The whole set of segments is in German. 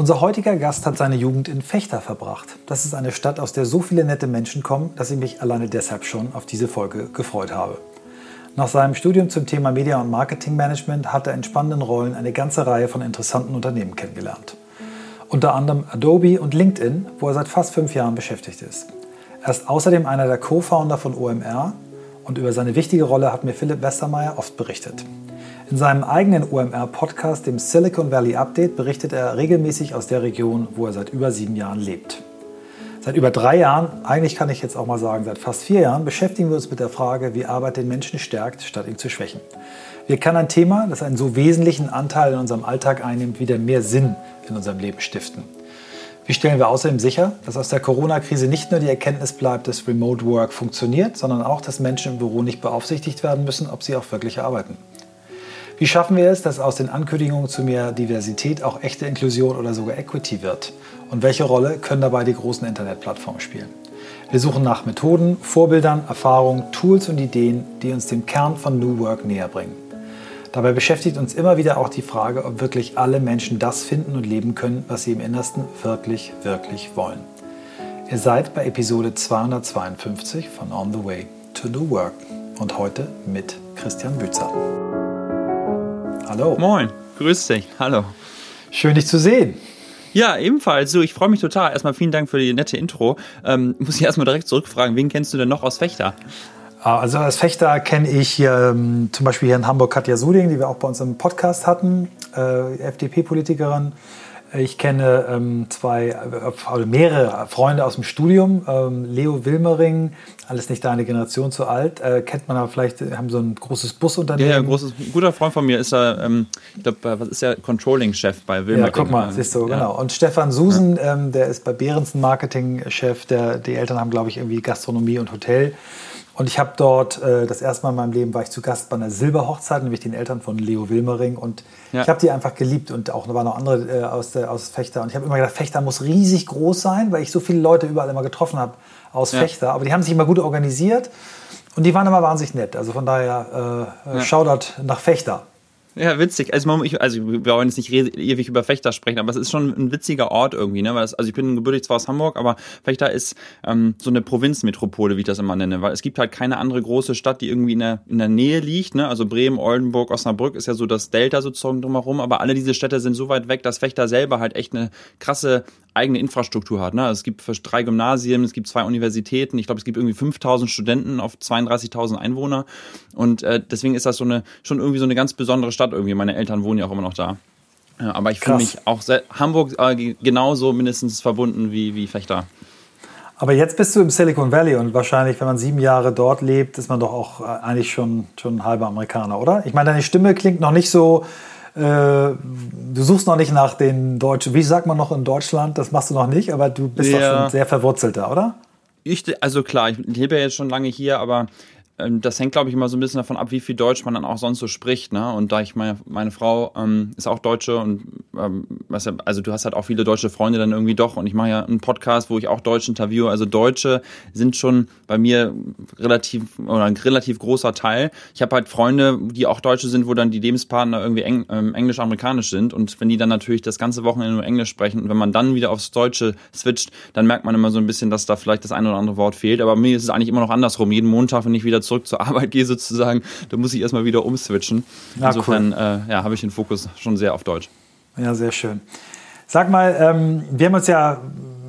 Unser heutiger Gast hat seine Jugend in Fechter verbracht. Das ist eine Stadt, aus der so viele nette Menschen kommen, dass ich mich alleine deshalb schon auf diese Folge gefreut habe. Nach seinem Studium zum Thema Media- und Marketingmanagement hat er in spannenden Rollen eine ganze Reihe von interessanten Unternehmen kennengelernt. Unter anderem Adobe und LinkedIn, wo er seit fast fünf Jahren beschäftigt ist. Er ist außerdem einer der Co-Founder von OMR und über seine wichtige Rolle hat mir Philipp Westermeier oft berichtet. In seinem eigenen OMR-Podcast, dem Silicon Valley Update, berichtet er regelmäßig aus der Region, wo er seit über sieben Jahren lebt. Seit über drei Jahren, eigentlich kann ich jetzt auch mal sagen, seit fast vier Jahren, beschäftigen wir uns mit der Frage, wie Arbeit den Menschen stärkt, statt ihn zu schwächen. Wie kann ein Thema, das einen so wesentlichen Anteil in unserem Alltag einnimmt, wieder mehr Sinn in unserem Leben stiften? Wie stellen wir außerdem sicher, dass aus der Corona-Krise nicht nur die Erkenntnis bleibt, dass Remote Work funktioniert, sondern auch, dass Menschen im Büro nicht beaufsichtigt werden müssen, ob sie auch wirklich arbeiten? Wie schaffen wir es, dass aus den Ankündigungen zu mehr Diversität auch echte Inklusion oder sogar Equity wird? Und welche Rolle können dabei die großen Internetplattformen spielen? Wir suchen nach Methoden, Vorbildern, Erfahrungen, Tools und Ideen, die uns dem Kern von New Work näher bringen. Dabei beschäftigt uns immer wieder auch die Frage, ob wirklich alle Menschen das finden und leben können, was sie im Innersten wirklich, wirklich wollen. Ihr seid bei Episode 252 von On the Way to New Work und heute mit Christian Bützer. Hallo. Moin, grüß dich. Hallo. Schön, dich zu sehen. Ja, ebenfalls. So, ich freue mich total. Erstmal vielen Dank für die nette Intro. Ähm, muss ich erstmal direkt zurückfragen, wen kennst du denn noch aus Fechter? Ah, also als Fechter kenne ich hier ähm, zum Beispiel hier in Hamburg Katja Suding, die wir auch bei uns im Podcast hatten, äh, FDP-Politikerin. Ich kenne ähm, zwei, also mehrere Freunde aus dem Studium. Ähm, Leo Wilmering, alles nicht deine Generation zu alt, äh, kennt man aber vielleicht, haben so ein großes Busunternehmen. Ja, ja großes, ein guter Freund von mir ist er, ähm, ich glaube, äh, was ist der Controlling-Chef bei Wilmering? Ja, guck mal, siehst du, ja. genau. Und Stefan Susen, ja. ähm, der ist bei Behrensen Marketing-Chef, die Eltern haben, glaube ich, irgendwie Gastronomie und Hotel. Und ich habe dort, äh, das erste Mal in meinem Leben war ich zu Gast bei einer Silberhochzeit, nämlich den Eltern von Leo Wilmering. Und ja. ich habe die einfach geliebt und auch da waren noch andere äh, aus, der, aus Fechter. Und ich habe immer gedacht, Fechter muss riesig groß sein, weil ich so viele Leute überall immer getroffen habe aus ja. Fechter. Aber die haben sich immer gut organisiert und die waren immer wahnsinnig nett. Also von daher, äh, ja. Shoutout nach Fechter. Ja, witzig. Also, man, ich, also wir wollen jetzt nicht ewig über Fechter sprechen, aber es ist schon ein witziger Ort irgendwie. Ne? Weil das, also ich bin gebürtig zwar aus Hamburg, aber Fechter ist ähm, so eine Provinzmetropole, wie ich das immer nenne. Weil es gibt halt keine andere große Stadt, die irgendwie in der, in der Nähe liegt. Ne? Also Bremen, Oldenburg, Osnabrück ist ja so das Delta sozusagen drumherum. Aber alle diese Städte sind so weit weg, dass Fechter selber halt echt eine krasse eigene Infrastruktur hat. Ne? Also es gibt drei Gymnasien, es gibt zwei Universitäten, ich glaube, es gibt irgendwie 5000 Studenten auf 32.000 Einwohner. Und äh, deswegen ist das so eine, schon irgendwie so eine ganz besondere Stadt irgendwie. Meine Eltern wohnen ja auch immer noch da. Aber ich fühle mich auch sehr, Hamburg äh, genauso mindestens verbunden wie, wie Fechter. Aber jetzt bist du im Silicon Valley und wahrscheinlich, wenn man sieben Jahre dort lebt, ist man doch auch äh, eigentlich schon, schon ein halber Amerikaner, oder? Ich meine, deine Stimme klingt noch nicht so äh, du suchst noch nicht nach den Deutschen, wie sagt man noch in Deutschland, das machst du noch nicht, aber du bist ja. doch schon sehr verwurzelter, oder? Ich, also klar, ich lebe ja jetzt schon lange hier, aber das hängt, glaube ich, immer so ein bisschen davon ab, wie viel Deutsch man dann auch sonst so spricht. Ne? Und da ich meine, meine Frau ähm, ist auch Deutsche und ähm, also du hast halt auch viele deutsche Freunde dann irgendwie doch. Und ich mache ja einen Podcast, wo ich auch Deutsch interviewe. Also Deutsche sind schon bei mir relativ oder ein relativ großer Teil. Ich habe halt Freunde, die auch Deutsche sind, wo dann die Lebenspartner irgendwie eng, ähm, englisch-amerikanisch sind. Und wenn die dann natürlich das ganze Wochenende nur Englisch sprechen und wenn man dann wieder aufs Deutsche switcht, dann merkt man immer so ein bisschen, dass da vielleicht das eine oder andere Wort fehlt. Aber mir ist es eigentlich immer noch andersrum. Jeden Montag, wenn ich wieder zurück zur Arbeit gehe sozusagen, da muss ich erstmal wieder umswitchen. Ja, Insofern cool. äh, ja, habe ich den Fokus schon sehr auf Deutsch. Ja, sehr schön. Sag mal, ähm, wir haben uns ja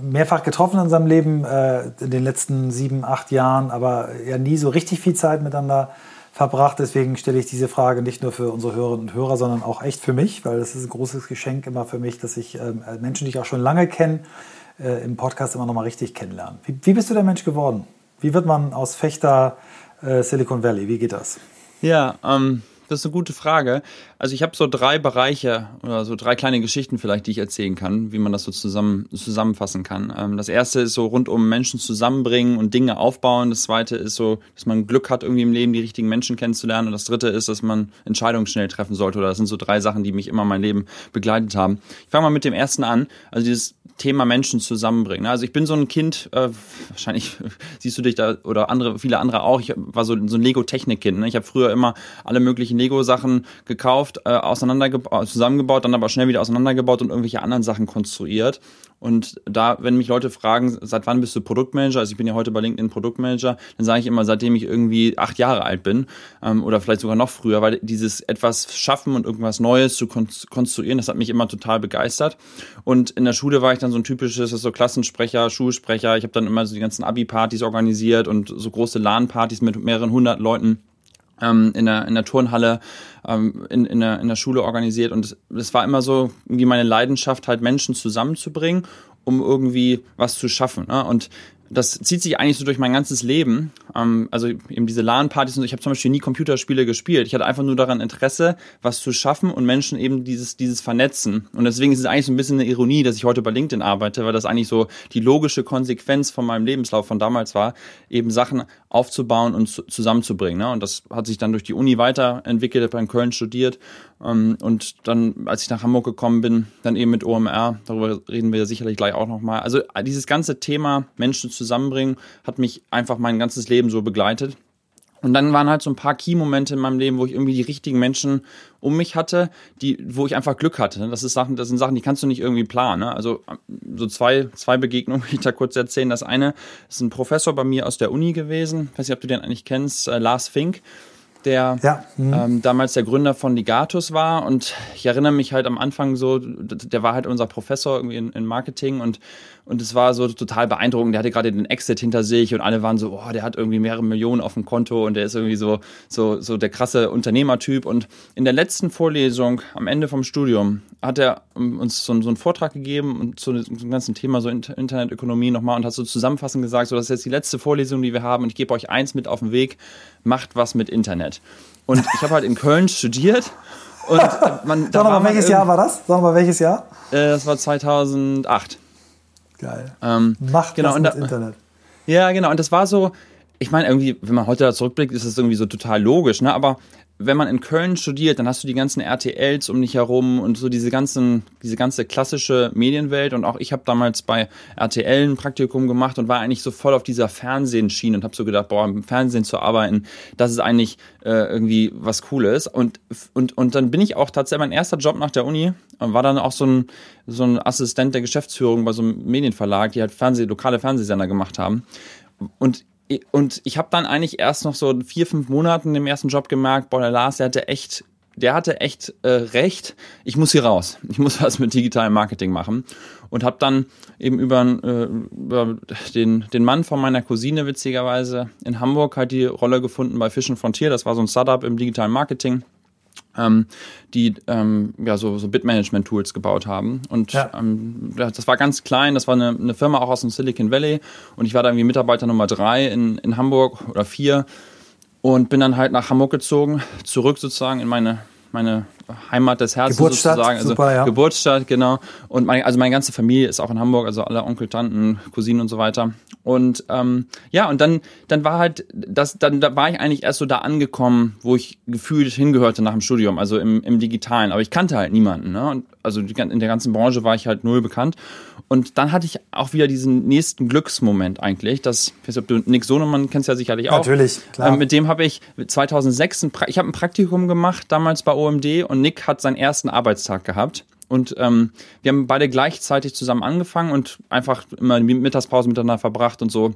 mehrfach getroffen in unserem Leben äh, in den letzten sieben, acht Jahren, aber ja nie so richtig viel Zeit miteinander verbracht. Deswegen stelle ich diese Frage nicht nur für unsere Hörerinnen und Hörer, sondern auch echt für mich, weil das ist ein großes Geschenk immer für mich, dass ich äh, Menschen, die ich auch schon lange kenne, äh, im Podcast immer noch mal richtig kennenlernen. Wie, wie bist du der Mensch geworden? Wie wird man aus Fechter Silicon Valley? Wie geht das? Ja, ähm, das ist eine gute Frage. Also ich habe so drei Bereiche oder so drei kleine Geschichten vielleicht, die ich erzählen kann, wie man das so zusammen, zusammenfassen kann. Ähm, das erste ist so rund um Menschen zusammenbringen und Dinge aufbauen. Das zweite ist so, dass man Glück hat, irgendwie im Leben die richtigen Menschen kennenzulernen. Und das dritte ist, dass man Entscheidungen schnell treffen sollte. Oder das sind so drei Sachen, die mich immer mein Leben begleitet haben. Ich fange mal mit dem ersten an. Also dieses Thema Menschen zusammenbringen. Also ich bin so ein Kind, äh, wahrscheinlich siehst du dich da oder andere, viele andere auch. Ich war so, so ein Lego-Technik-Kind. Ne? Ich habe früher immer alle möglichen Lego-Sachen gekauft, äh, auseinandergebaut, zusammengebaut, dann aber schnell wieder auseinandergebaut und irgendwelche anderen Sachen konstruiert. Und da, wenn mich Leute fragen, seit wann bist du Produktmanager, also ich bin ja heute bei LinkedIn Produktmanager, dann sage ich immer, seitdem ich irgendwie acht Jahre alt bin ähm, oder vielleicht sogar noch früher, weil dieses etwas schaffen und irgendwas Neues zu konstruieren, das hat mich immer total begeistert. Und in der Schule war ich dann so ein typisches, so Klassensprecher, Schulsprecher. Ich habe dann immer so die ganzen Abi-Partys organisiert und so große LAN-Partys mit mehreren hundert Leuten ähm, in, der, in der Turnhalle ähm, in, in, der, in der Schule organisiert. Und es war immer so irgendwie meine Leidenschaft, halt Menschen zusammenzubringen, um irgendwie was zu schaffen. Ne? Und das zieht sich eigentlich so durch mein ganzes Leben. Ähm, also eben diese LAN-Partys und so. Ich habe zum Beispiel nie Computerspiele gespielt. Ich hatte einfach nur daran Interesse, was zu schaffen und Menschen eben dieses, dieses Vernetzen. Und deswegen ist es eigentlich so ein bisschen eine Ironie, dass ich heute bei LinkedIn arbeite, weil das eigentlich so die logische Konsequenz von meinem Lebenslauf von damals war, eben Sachen aufzubauen und zu, zusammenzubringen. Ne? Und das hat sich dann durch die Uni weiterentwickelt, habe in Köln studiert ähm, und dann, als ich nach Hamburg gekommen bin, dann eben mit OMR, darüber reden wir sicherlich gleich auch nochmal. Also dieses ganze Thema Menschen zusammenbringen hat mich einfach mein ganzes Leben so begleitet. Und dann waren halt so ein paar Key-Momente in meinem Leben, wo ich irgendwie die richtigen Menschen um mich hatte, die, wo ich einfach Glück hatte. Das ist Sachen, das sind Sachen, die kannst du nicht irgendwie planen. Ne? Also so zwei, zwei Begegnungen, will ich da kurz erzählen. Das eine ist ein Professor bei mir aus der Uni gewesen. Ich weiß nicht, ob du den eigentlich kennst, äh, Lars Fink der ja. mhm. ähm, damals der Gründer von Ligatus war. Und ich erinnere mich halt am Anfang so, der war halt unser Professor irgendwie in, in Marketing und und es war so total beeindruckend. Der hatte gerade den Exit hinter sich und alle waren so, oh, der hat irgendwie mehrere Millionen auf dem Konto und der ist irgendwie so, so, so der krasse Unternehmertyp. Und in der letzten Vorlesung am Ende vom Studium hat er uns so, so einen Vortrag gegeben und zu dem ganzen Thema so Internetökonomie nochmal und hat so zusammenfassend gesagt, so, das ist jetzt die letzte Vorlesung, die wir haben und ich gebe euch eins mit auf den Weg, macht was mit Internet. Und ich habe halt in Köln studiert und man. Sag mal, welches Jahr war das? Sag mal, welches Jahr? Äh, das war 2008. Geil. Ähm, Macht genau, was mit da, Internet. Ja, genau. Und das war so, ich meine, irgendwie, wenn man heute da zurückblickt, ist das irgendwie so total logisch, ne? Aber wenn man in Köln studiert, dann hast du die ganzen RTLs um dich herum und so diese ganzen, diese ganze klassische Medienwelt. Und auch ich habe damals bei RTL ein Praktikum gemacht und war eigentlich so voll auf dieser Fernsehenschiene und habe so gedacht, boah, im Fernsehen zu arbeiten, das ist eigentlich äh, irgendwie was Cooles. Und, und, und dann bin ich auch tatsächlich mein erster Job nach der Uni und war dann auch so ein, so ein Assistent der Geschäftsführung bei so einem Medienverlag, die halt Fernseh, lokale Fernsehsender gemacht haben. Und und ich habe dann eigentlich erst noch so vier, fünf Monaten im ersten Job gemerkt, boah, der Lars, der hatte echt, der hatte echt äh, recht. Ich muss hier raus. Ich muss was mit digitalem Marketing machen. Und habe dann eben über, äh, über den, den Mann von meiner Cousine witzigerweise in Hamburg halt die Rolle gefunden bei Fish Frontier. Das war so ein Startup im digitalen Marketing ähm, die ähm, ja so, so Bitmanagement-Tools gebaut haben. Und ja. ähm, das war ganz klein, das war eine, eine Firma auch aus dem Silicon Valley und ich war da irgendwie Mitarbeiter Nummer drei in, in Hamburg oder vier und bin dann halt nach Hamburg gezogen, zurück sozusagen in meine meine Heimat des Herzens Geburtsstadt, sozusagen. Also super, ja. Geburtsstadt, genau. Und meine, also meine ganze Familie ist auch in Hamburg, also alle Onkel, Tanten, Cousinen und so weiter. Und ähm, ja, und dann, dann war halt, das, dann da war ich eigentlich erst so da angekommen, wo ich gefühlt hingehörte nach dem Studium, also im, im Digitalen. Aber ich kannte halt niemanden. Ne? Und also in der ganzen Branche war ich halt null bekannt. Und dann hatte ich auch wieder diesen nächsten Glücksmoment eigentlich. Das, ich weiß nicht, ob du Nick Sonemann kennst ja sicherlich auch. Natürlich, klar. Ähm, mit dem habe ich 2006, ein ich habe ein Praktikum gemacht, damals bei OMD und Nick hat seinen ersten Arbeitstag gehabt. Und ähm, wir haben beide gleichzeitig zusammen angefangen und einfach immer die Mittagspause miteinander verbracht und so.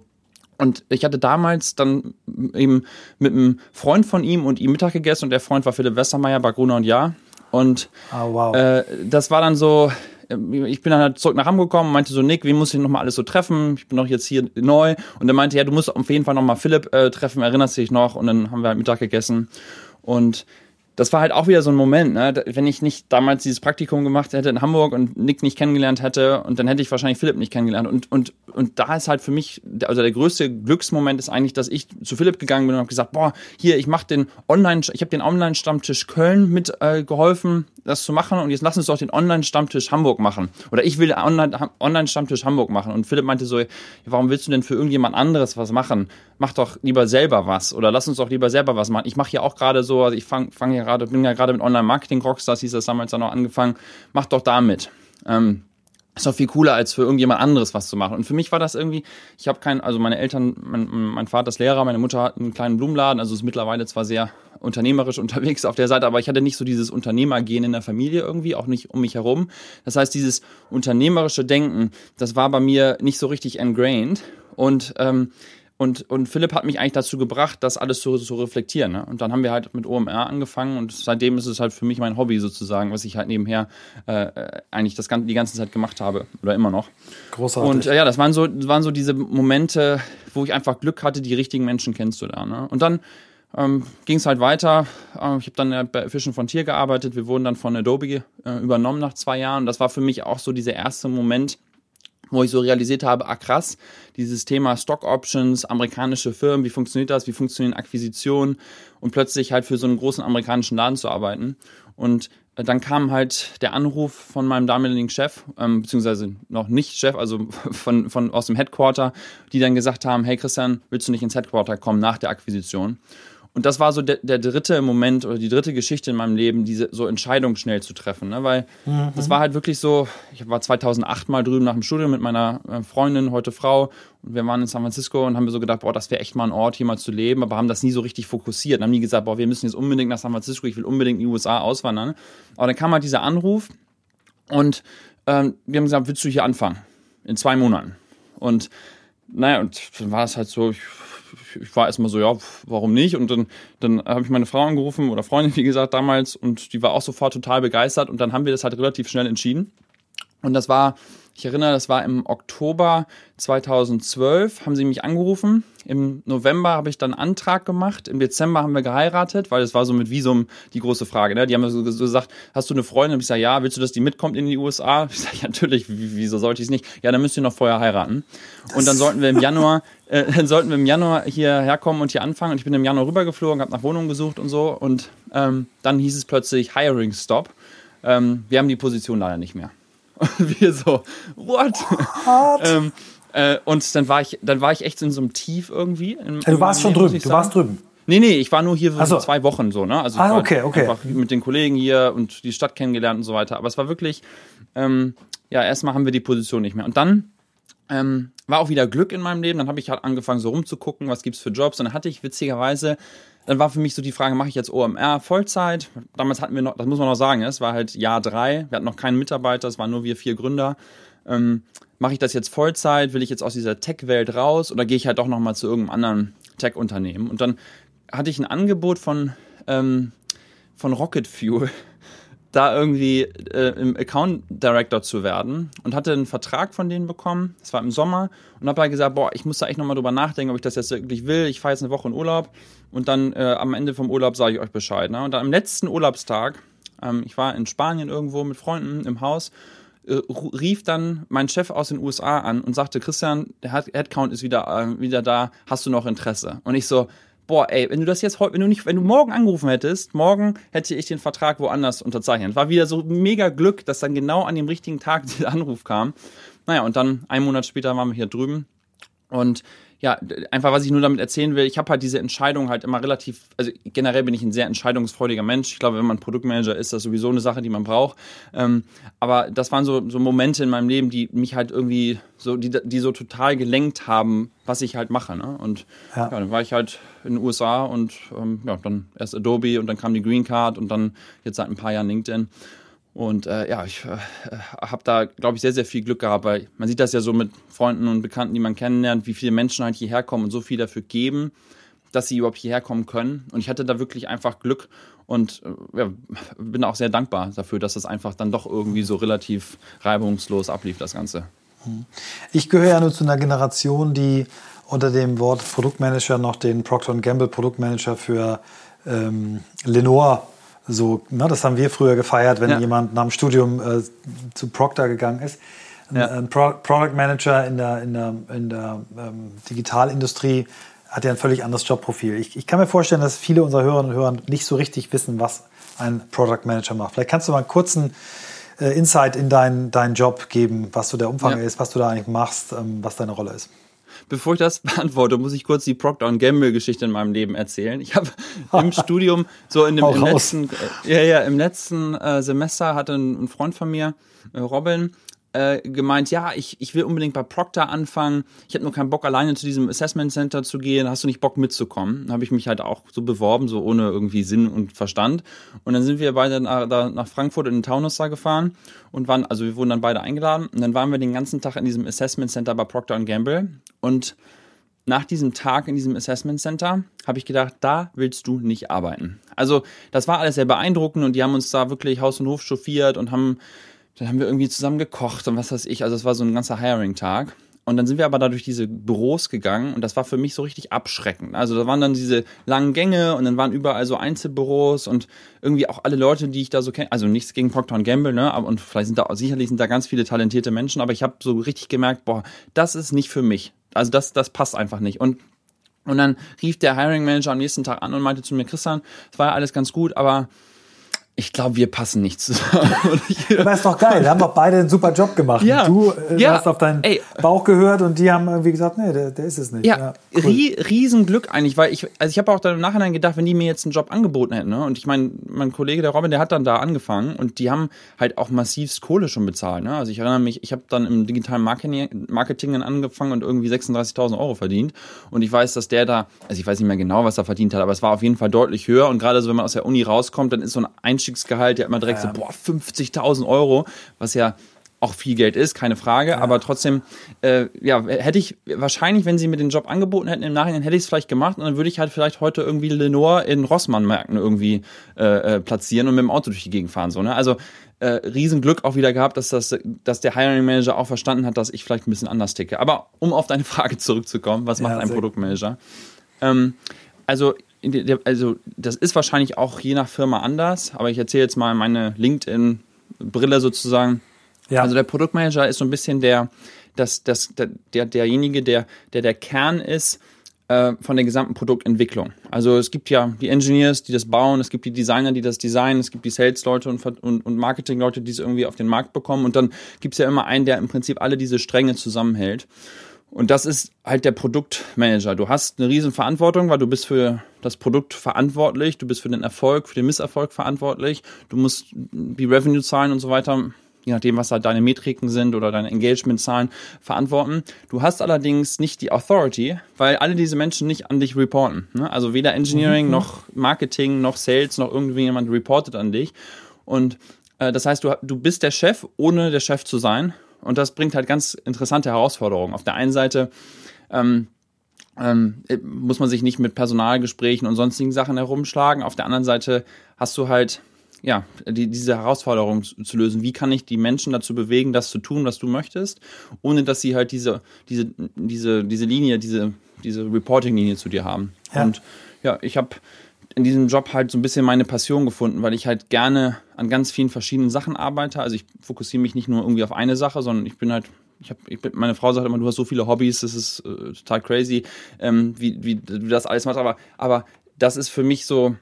Und ich hatte damals dann eben mit einem Freund von ihm und ihm Mittag gegessen und der Freund war Philipp Westermeier bei Gruner und Ja. Und oh, wow. äh, das war dann so, ich bin dann halt zurück nach Hamburg gekommen, meinte so, Nick, wie muss ich nochmal alles so treffen? Ich bin doch jetzt hier neu. Und er meinte, ja, du musst auf jeden Fall nochmal Philipp äh, treffen, erinnerst dich noch? Und dann haben wir halt Mittag gegessen. Und das war halt auch wieder so ein Moment, ne? wenn ich nicht damals dieses Praktikum gemacht hätte in Hamburg und Nick nicht kennengelernt hätte und dann hätte ich wahrscheinlich Philipp nicht kennengelernt und und und da ist halt für mich also der größte Glücksmoment ist eigentlich, dass ich zu Philipp gegangen bin und habe gesagt, boah, hier ich mache den Online ich habe den Online Stammtisch Köln mit äh, geholfen, das zu machen und jetzt lass uns doch den Online Stammtisch Hamburg machen oder ich will Online Online Stammtisch Hamburg machen und Philipp meinte so, warum willst du denn für irgendjemand anderes was machen? Mach doch lieber selber was oder lass uns doch lieber selber was machen. Ich mache ja auch gerade so, also ich fange fang ja gerade, bin ja gerade mit Online-Marketing-Rockstars, hieß das damals dann noch angefangen, mach doch damit. Ähm, ist doch viel cooler, als für irgendjemand anderes was zu machen. Und für mich war das irgendwie, ich habe kein, also meine Eltern, mein, mein Vater ist Lehrer, meine Mutter hat einen kleinen Blumenladen, also ist mittlerweile zwar sehr unternehmerisch unterwegs auf der Seite, aber ich hatte nicht so dieses Unternehmergehen in der Familie irgendwie, auch nicht um mich herum. Das heißt, dieses unternehmerische Denken, das war bei mir nicht so richtig ingrained. Und ähm, und, und Philipp hat mich eigentlich dazu gebracht, das alles zu, zu reflektieren. Ne? Und dann haben wir halt mit OMR angefangen und seitdem ist es halt für mich mein Hobby sozusagen, was ich halt nebenher äh, eigentlich das, die ganze Zeit gemacht habe oder immer noch. Großartig. Und äh, ja, das waren, so, waren so diese Momente, wo ich einfach Glück hatte, die richtigen Menschen kennenzulernen. Ne? Und dann ähm, ging es halt weiter. Ähm, ich habe dann bei Fischen von Tier gearbeitet. Wir wurden dann von Adobe äh, übernommen nach zwei Jahren. Das war für mich auch so dieser erste Moment, wo ich so realisiert habe, ah krass, dieses Thema Stock Options, amerikanische Firmen, wie funktioniert das, wie funktionieren Akquisitionen und plötzlich halt für so einen großen amerikanischen Laden zu arbeiten. Und äh, dann kam halt der Anruf von meinem damaligen Chef, ähm, beziehungsweise noch nicht Chef, also von, von aus dem Headquarter, die dann gesagt haben, hey Christian, willst du nicht ins Headquarter kommen nach der Akquisition? Und das war so der, der dritte Moment oder die dritte Geschichte in meinem Leben, diese so Entscheidungen schnell zu treffen. Ne? Weil mhm. das war halt wirklich so, ich war 2008 mal drüben nach dem Studium mit meiner äh, Freundin, heute Frau. Und wir waren in San Francisco und haben so gedacht, boah, das wäre echt mal ein Ort, hier mal zu leben, aber haben das nie so richtig fokussiert. Und haben nie gesagt, boah, wir müssen jetzt unbedingt nach San Francisco, ich will unbedingt in die USA auswandern. Aber dann kam halt dieser Anruf und ähm, wir haben gesagt, willst du hier anfangen? In zwei Monaten. Und naja, und dann war es halt so, ich ich war erstmal so, ja, warum nicht? Und dann, dann habe ich meine Frau angerufen oder Freundin, wie gesagt, damals und die war auch sofort total begeistert und dann haben wir das halt relativ schnell entschieden. Und das war, ich erinnere, das war im Oktober 2012, haben sie mich angerufen. Im November habe ich dann einen Antrag gemacht. Im Dezember haben wir geheiratet, weil es war so mit Visum die große Frage. Ne? Die haben so gesagt, hast du eine Freundin? Und ich sage, ja, willst du, dass die mitkommt in die USA? Ich sage, ja, natürlich, wieso sollte ich es nicht? Ja, dann müsst ihr noch vorher heiraten. Und dann sollten wir im Januar, äh, dann sollten wir im Januar hierher kommen und hier anfangen. Und ich bin im Januar rübergeflogen, habe nach Wohnungen gesucht und so. Und ähm, dann hieß es plötzlich Hiring Stop. Ähm, wir haben die Position leider nicht mehr. Und wir so, what? ähm, äh, und dann war ich, dann war ich echt in so einem Tief irgendwie. In, du warst schon drüben, du warst drüben. Nee, nee, ich war nur hier so. zwei Wochen so, ne? Also ah, okay, okay. einfach mit den Kollegen hier und die Stadt kennengelernt und so weiter. Aber es war wirklich, ähm, ja, erstmal haben wir die Position nicht mehr. Und dann ähm, war auch wieder Glück in meinem Leben. Dann habe ich halt angefangen, so rumzugucken, was gibt's für Jobs. Und dann hatte ich witzigerweise dann war für mich so die Frage, mache ich jetzt OMR Vollzeit? Damals hatten wir noch, das muss man noch sagen, es war halt Jahr drei, wir hatten noch keinen Mitarbeiter, es waren nur wir vier Gründer. Ähm, mache ich das jetzt Vollzeit? Will ich jetzt aus dieser Tech-Welt raus oder gehe ich halt doch nochmal zu irgendeinem anderen Tech-Unternehmen? Und dann hatte ich ein Angebot von, ähm, von Rocket Fuel da irgendwie äh, im Account Director zu werden und hatte einen Vertrag von denen bekommen. Das war im Sommer und habe halt gesagt, boah, ich muss da echt nochmal drüber nachdenken, ob ich das jetzt wirklich will. Ich fahre jetzt eine Woche in Urlaub und dann äh, am Ende vom Urlaub sage ich euch Bescheid. Ne? Und dann am letzten Urlaubstag, ähm, ich war in Spanien irgendwo mit Freunden im Haus, äh, rief dann mein Chef aus den USA an und sagte, Christian, der Headcount ist wieder, äh, wieder da, hast du noch Interesse? Und ich so, boah, ey, wenn du das jetzt heute, wenn du nicht, wenn du morgen angerufen hättest, morgen hätte ich den Vertrag woanders unterzeichnet. War wieder so mega Glück, dass dann genau an dem richtigen Tag dieser Anruf kam. Naja, und dann einen Monat später waren wir hier drüben. Und ja, einfach was ich nur damit erzählen will, ich habe halt diese Entscheidung halt immer relativ, also generell bin ich ein sehr entscheidungsfreudiger Mensch. Ich glaube, wenn man Produktmanager ist, das ist sowieso eine Sache, die man braucht. Ähm, aber das waren so, so Momente in meinem Leben, die mich halt irgendwie so, die, die so total gelenkt haben, was ich halt mache. Ne? Und ja. ja dann war ich halt in den USA und ähm, ja, dann erst Adobe und dann kam die Green Card und dann jetzt seit ein paar Jahren LinkedIn. Und äh, ja, ich äh, habe da, glaube ich, sehr, sehr viel Glück gehabt, weil man sieht das ja so mit Freunden und Bekannten, die man kennenlernt, wie viele Menschen halt hierher kommen und so viel dafür geben, dass sie überhaupt hierher kommen können. Und ich hatte da wirklich einfach Glück und äh, ja, bin auch sehr dankbar dafür, dass das einfach dann doch irgendwie so relativ reibungslos ablief, das Ganze. Mhm. Ich gehöre ja nur zu einer Generation, die unter dem Wort Produktmanager noch den Procter Gamble Produktmanager für ähm, Lenore so, ne, das haben wir früher gefeiert, wenn ja. jemand nach dem Studium äh, zu Procter gegangen ist. Ein, ja. ein Pro Product Manager in der, in der, in der ähm, Digitalindustrie hat ja ein völlig anderes Jobprofil. Ich, ich kann mir vorstellen, dass viele unserer Hörerinnen und Hörer nicht so richtig wissen, was ein Product Manager macht. Vielleicht kannst du mal einen kurzen äh, Insight in deinen, deinen Job geben, was so der Umfang ja. ist, was du da eigentlich machst, ähm, was deine Rolle ist. Bevor ich das beantworte, muss ich kurz die Procter Gamble-Geschichte in meinem Leben erzählen. Ich habe im Studium, so in dem im letzten, ja, ja, im letzten äh, Semester hatte ein, ein, Freund von mir, äh, Robin, äh, gemeint, ja, ich, ich will unbedingt bei Proctor anfangen. Ich hätte nur keinen Bock, alleine zu diesem Assessment Center zu gehen. Hast du nicht Bock mitzukommen? Dann habe ich mich halt auch so beworben, so ohne irgendwie Sinn und Verstand. Und dann sind wir beide nach, da, nach Frankfurt in den Taunus da gefahren und waren, also wir wurden dann beide eingeladen. Und dann waren wir den ganzen Tag in diesem Assessment Center bei Procter Gamble und nach diesem Tag in diesem Assessment Center habe ich gedacht, da willst du nicht arbeiten. Also das war alles sehr beeindruckend und die haben uns da wirklich Haus und Hof chauffiert und haben, dann haben wir irgendwie zusammen gekocht und was weiß ich. Also es war so ein ganzer Hiring-Tag. Und dann sind wir aber da durch diese Büros gegangen und das war für mich so richtig abschreckend. Also da waren dann diese langen Gänge und dann waren überall so Einzelbüros und irgendwie auch alle Leute, die ich da so kenne. Also nichts gegen Procter Gamble, ne? Und vielleicht sind da sicherlich sind da ganz viele talentierte Menschen, aber ich habe so richtig gemerkt, boah, das ist nicht für mich. Also das, das passt einfach nicht. Und und dann rief der Hiring Manager am nächsten Tag an und meinte zu mir, Christian, es war ja alles ganz gut, aber ich glaube, wir passen nicht zusammen. Aber ist doch geil. Wir haben doch beide einen super Job gemacht. Ja. Du äh, ja. hast auf deinen Ey. Bauch gehört und die haben irgendwie gesagt, nee, der, der ist es nicht. Ja, ja cool. Riesenglück eigentlich, weil ich, also ich habe auch dann im Nachhinein gedacht, wenn die mir jetzt einen Job angeboten hätten, ne? Und ich meine, mein Kollege, der Robin, der hat dann da angefangen und die haben halt auch massivst Kohle schon bezahlt. Ne? Also ich erinnere mich, ich habe dann im digitalen Marketing, Marketing angefangen und irgendwie 36.000 Euro verdient. Und ich weiß, dass der da, also ich weiß nicht mehr genau, was er verdient hat, aber es war auf jeden Fall deutlich höher. Und gerade so, wenn man aus der Uni rauskommt, dann ist so ein Einstieg Einstiegsgehalt ja immer direkt ja. so, boah, 50.000 Euro, was ja auch viel Geld ist, keine Frage, ja. aber trotzdem, äh, ja, hätte ich wahrscheinlich, wenn sie mir den Job angeboten hätten im Nachhinein, hätte ich es vielleicht gemacht und dann würde ich halt vielleicht heute irgendwie Lenore in Rossmann-Märkten irgendwie äh, äh, platzieren und mit dem Auto durch die Gegend fahren. So, ne? Also äh, Riesenglück auch wieder gehabt, dass, das, dass der Hiring Manager auch verstanden hat, dass ich vielleicht ein bisschen anders ticke. Aber um auf deine Frage zurückzukommen, was macht ja, ein Produktmanager? Ähm, also also das ist wahrscheinlich auch je nach Firma anders, aber ich erzähle jetzt mal meine LinkedIn-Brille sozusagen. Ja. Also der Produktmanager ist so ein bisschen der, das, das, der, derjenige, der, der der Kern ist äh, von der gesamten Produktentwicklung. Also es gibt ja die Engineers, die das bauen, es gibt die Designer, die das designen, es gibt die Sales-Leute und, und, und Marketing-Leute, die es irgendwie auf den Markt bekommen und dann gibt es ja immer einen, der im Prinzip alle diese Stränge zusammenhält. Und das ist halt der Produktmanager. Du hast eine riesen Verantwortung, weil du bist für das Produkt verantwortlich, du bist für den Erfolg, für den Misserfolg verantwortlich, du musst die Revenue-Zahlen und so weiter, je nachdem, was halt deine Metriken sind oder deine Engagement-Zahlen, verantworten. Du hast allerdings nicht die Authority, weil alle diese Menschen nicht an dich reporten. Ne? Also weder Engineering mhm. noch Marketing noch Sales noch irgendwie jemand reportet an dich. Und äh, das heißt, du, du bist der Chef, ohne der Chef zu sein. Und das bringt halt ganz interessante Herausforderungen. Auf der einen Seite ähm, ähm, muss man sich nicht mit Personalgesprächen und sonstigen Sachen herumschlagen. Auf der anderen Seite hast du halt ja, die, diese Herausforderung zu lösen. Wie kann ich die Menschen dazu bewegen, das zu tun, was du möchtest, ohne dass sie halt diese, diese, diese, diese Linie, diese, diese Reporting-Linie zu dir haben. Ja. Und ja, ich habe in diesem Job halt so ein bisschen meine Passion gefunden, weil ich halt gerne an ganz vielen verschiedenen Sachen arbeite. Also ich fokussiere mich nicht nur irgendwie auf eine Sache, sondern ich bin halt ich habe, meine Frau sagt immer, du hast so viele Hobbys, das ist äh, total crazy, ähm, wie, wie du das alles machst. Aber, aber das ist für mich so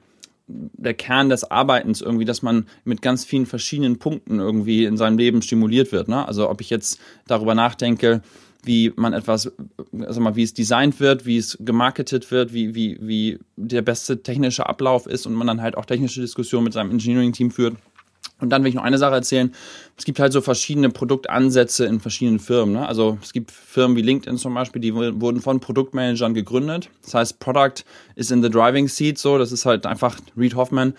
der Kern des Arbeitens irgendwie, dass man mit ganz vielen verschiedenen Punkten irgendwie in seinem Leben stimuliert wird. Ne? Also ob ich jetzt darüber nachdenke, wie man etwas, sag mal, wie es designt wird, wie es gemarketet wird, wie, wie, wie der beste technische Ablauf ist und man dann halt auch technische Diskussionen mit seinem Engineering-Team führt. Und dann will ich noch eine Sache erzählen. Es gibt halt so verschiedene Produktansätze in verschiedenen Firmen. Ne? Also es gibt Firmen wie LinkedIn zum Beispiel, die wurden von Produktmanagern gegründet. Das heißt, Product is in the driving seat. So, das ist halt einfach Reed Hoffman.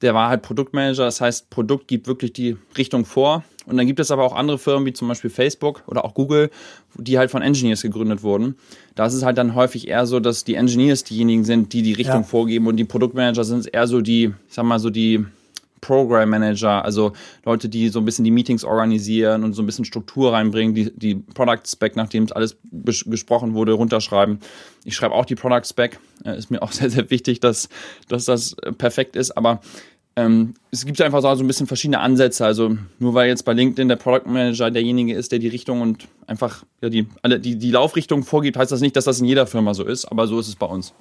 Der war halt Produktmanager. Das heißt, Produkt gibt wirklich die Richtung vor. Und dann gibt es aber auch andere Firmen wie zum Beispiel Facebook oder auch Google, die halt von Engineers gegründet wurden. Da ist es halt dann häufig eher so, dass die Engineers diejenigen sind, die die Richtung ja. vorgeben und die Produktmanager sind eher so die, ich sag mal so die Program Manager, also Leute, die so ein bisschen die Meetings organisieren und so ein bisschen Struktur reinbringen, die, die Product Spec, nachdem es alles besprochen wurde, runterschreiben. Ich schreibe auch die Product Spec. Äh, ist mir auch sehr, sehr wichtig, dass, dass das perfekt ist. Aber ähm, es gibt einfach so ein bisschen verschiedene Ansätze. Also nur weil jetzt bei LinkedIn der Product Manager derjenige ist, der die Richtung und einfach ja, die, alle, die, die Laufrichtung vorgibt, heißt das nicht, dass das in jeder Firma so ist, aber so ist es bei uns.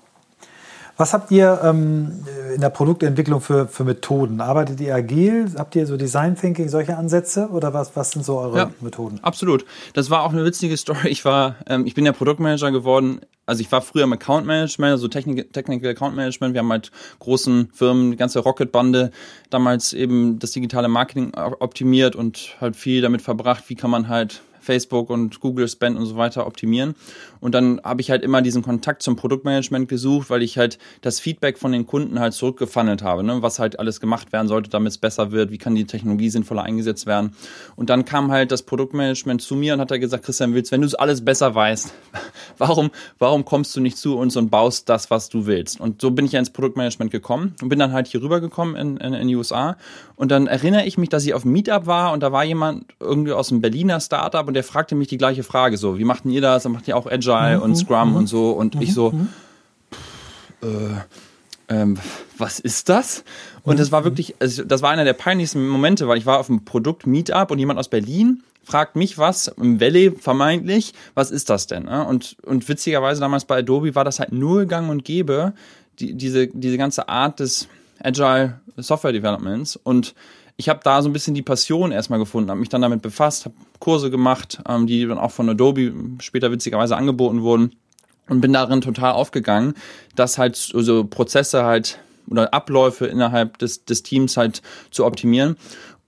Was habt ihr ähm, in der Produktentwicklung für, für Methoden? Arbeitet ihr agil? Habt ihr so Design Thinking, solche Ansätze? Oder was, was sind so eure ja, Methoden? Absolut. Das war auch eine witzige Story. Ich war, ähm, ich bin ja Produktmanager geworden. Also ich war früher im Account Management, also Technik, Technical Account Management. Wir haben halt großen Firmen, die ganze Rocket-Bande, damals eben das digitale Marketing optimiert und halt viel damit verbracht, wie kann man halt Facebook und Google Spend und so weiter optimieren. Und dann habe ich halt immer diesen Kontakt zum Produktmanagement gesucht, weil ich halt das Feedback von den Kunden halt zurückgefunnelt habe, ne? was halt alles gemacht werden sollte, damit es besser wird, wie kann die Technologie sinnvoller eingesetzt werden. Und dann kam halt das Produktmanagement zu mir und hat er gesagt, Christian Wills, wenn du es alles besser weißt, warum, warum kommst du nicht zu uns und baust das, was du willst? Und so bin ich ja ins Produktmanagement gekommen und bin dann halt hier rübergekommen in, in, in die USA. Und dann erinnere ich mich, dass ich auf einem Meetup war und da war jemand irgendwie aus einem Berliner Startup und der fragte mich die gleiche Frage so, wie macht denn ihr das? Dann macht ihr auch Agile mhm, und Scrum mhm, und so und mhm, ich so, mhm. äh, ähm, was ist das? Und das war wirklich, also das war einer der peinlichsten Momente, weil ich war auf einem Produkt-Meetup und jemand aus Berlin fragt mich was, im Valley vermeintlich, was ist das denn? Ne? Und, und witzigerweise damals bei Adobe war das halt nur gang und gäbe, die, diese, diese ganze Art des Agile Software Developments und ich habe da so ein bisschen die Passion erstmal gefunden, habe mich dann damit befasst, habe Kurse gemacht, ähm, die dann auch von Adobe später witzigerweise angeboten wurden und bin darin total aufgegangen, dass halt so Prozesse halt oder Abläufe innerhalb des, des Teams halt zu optimieren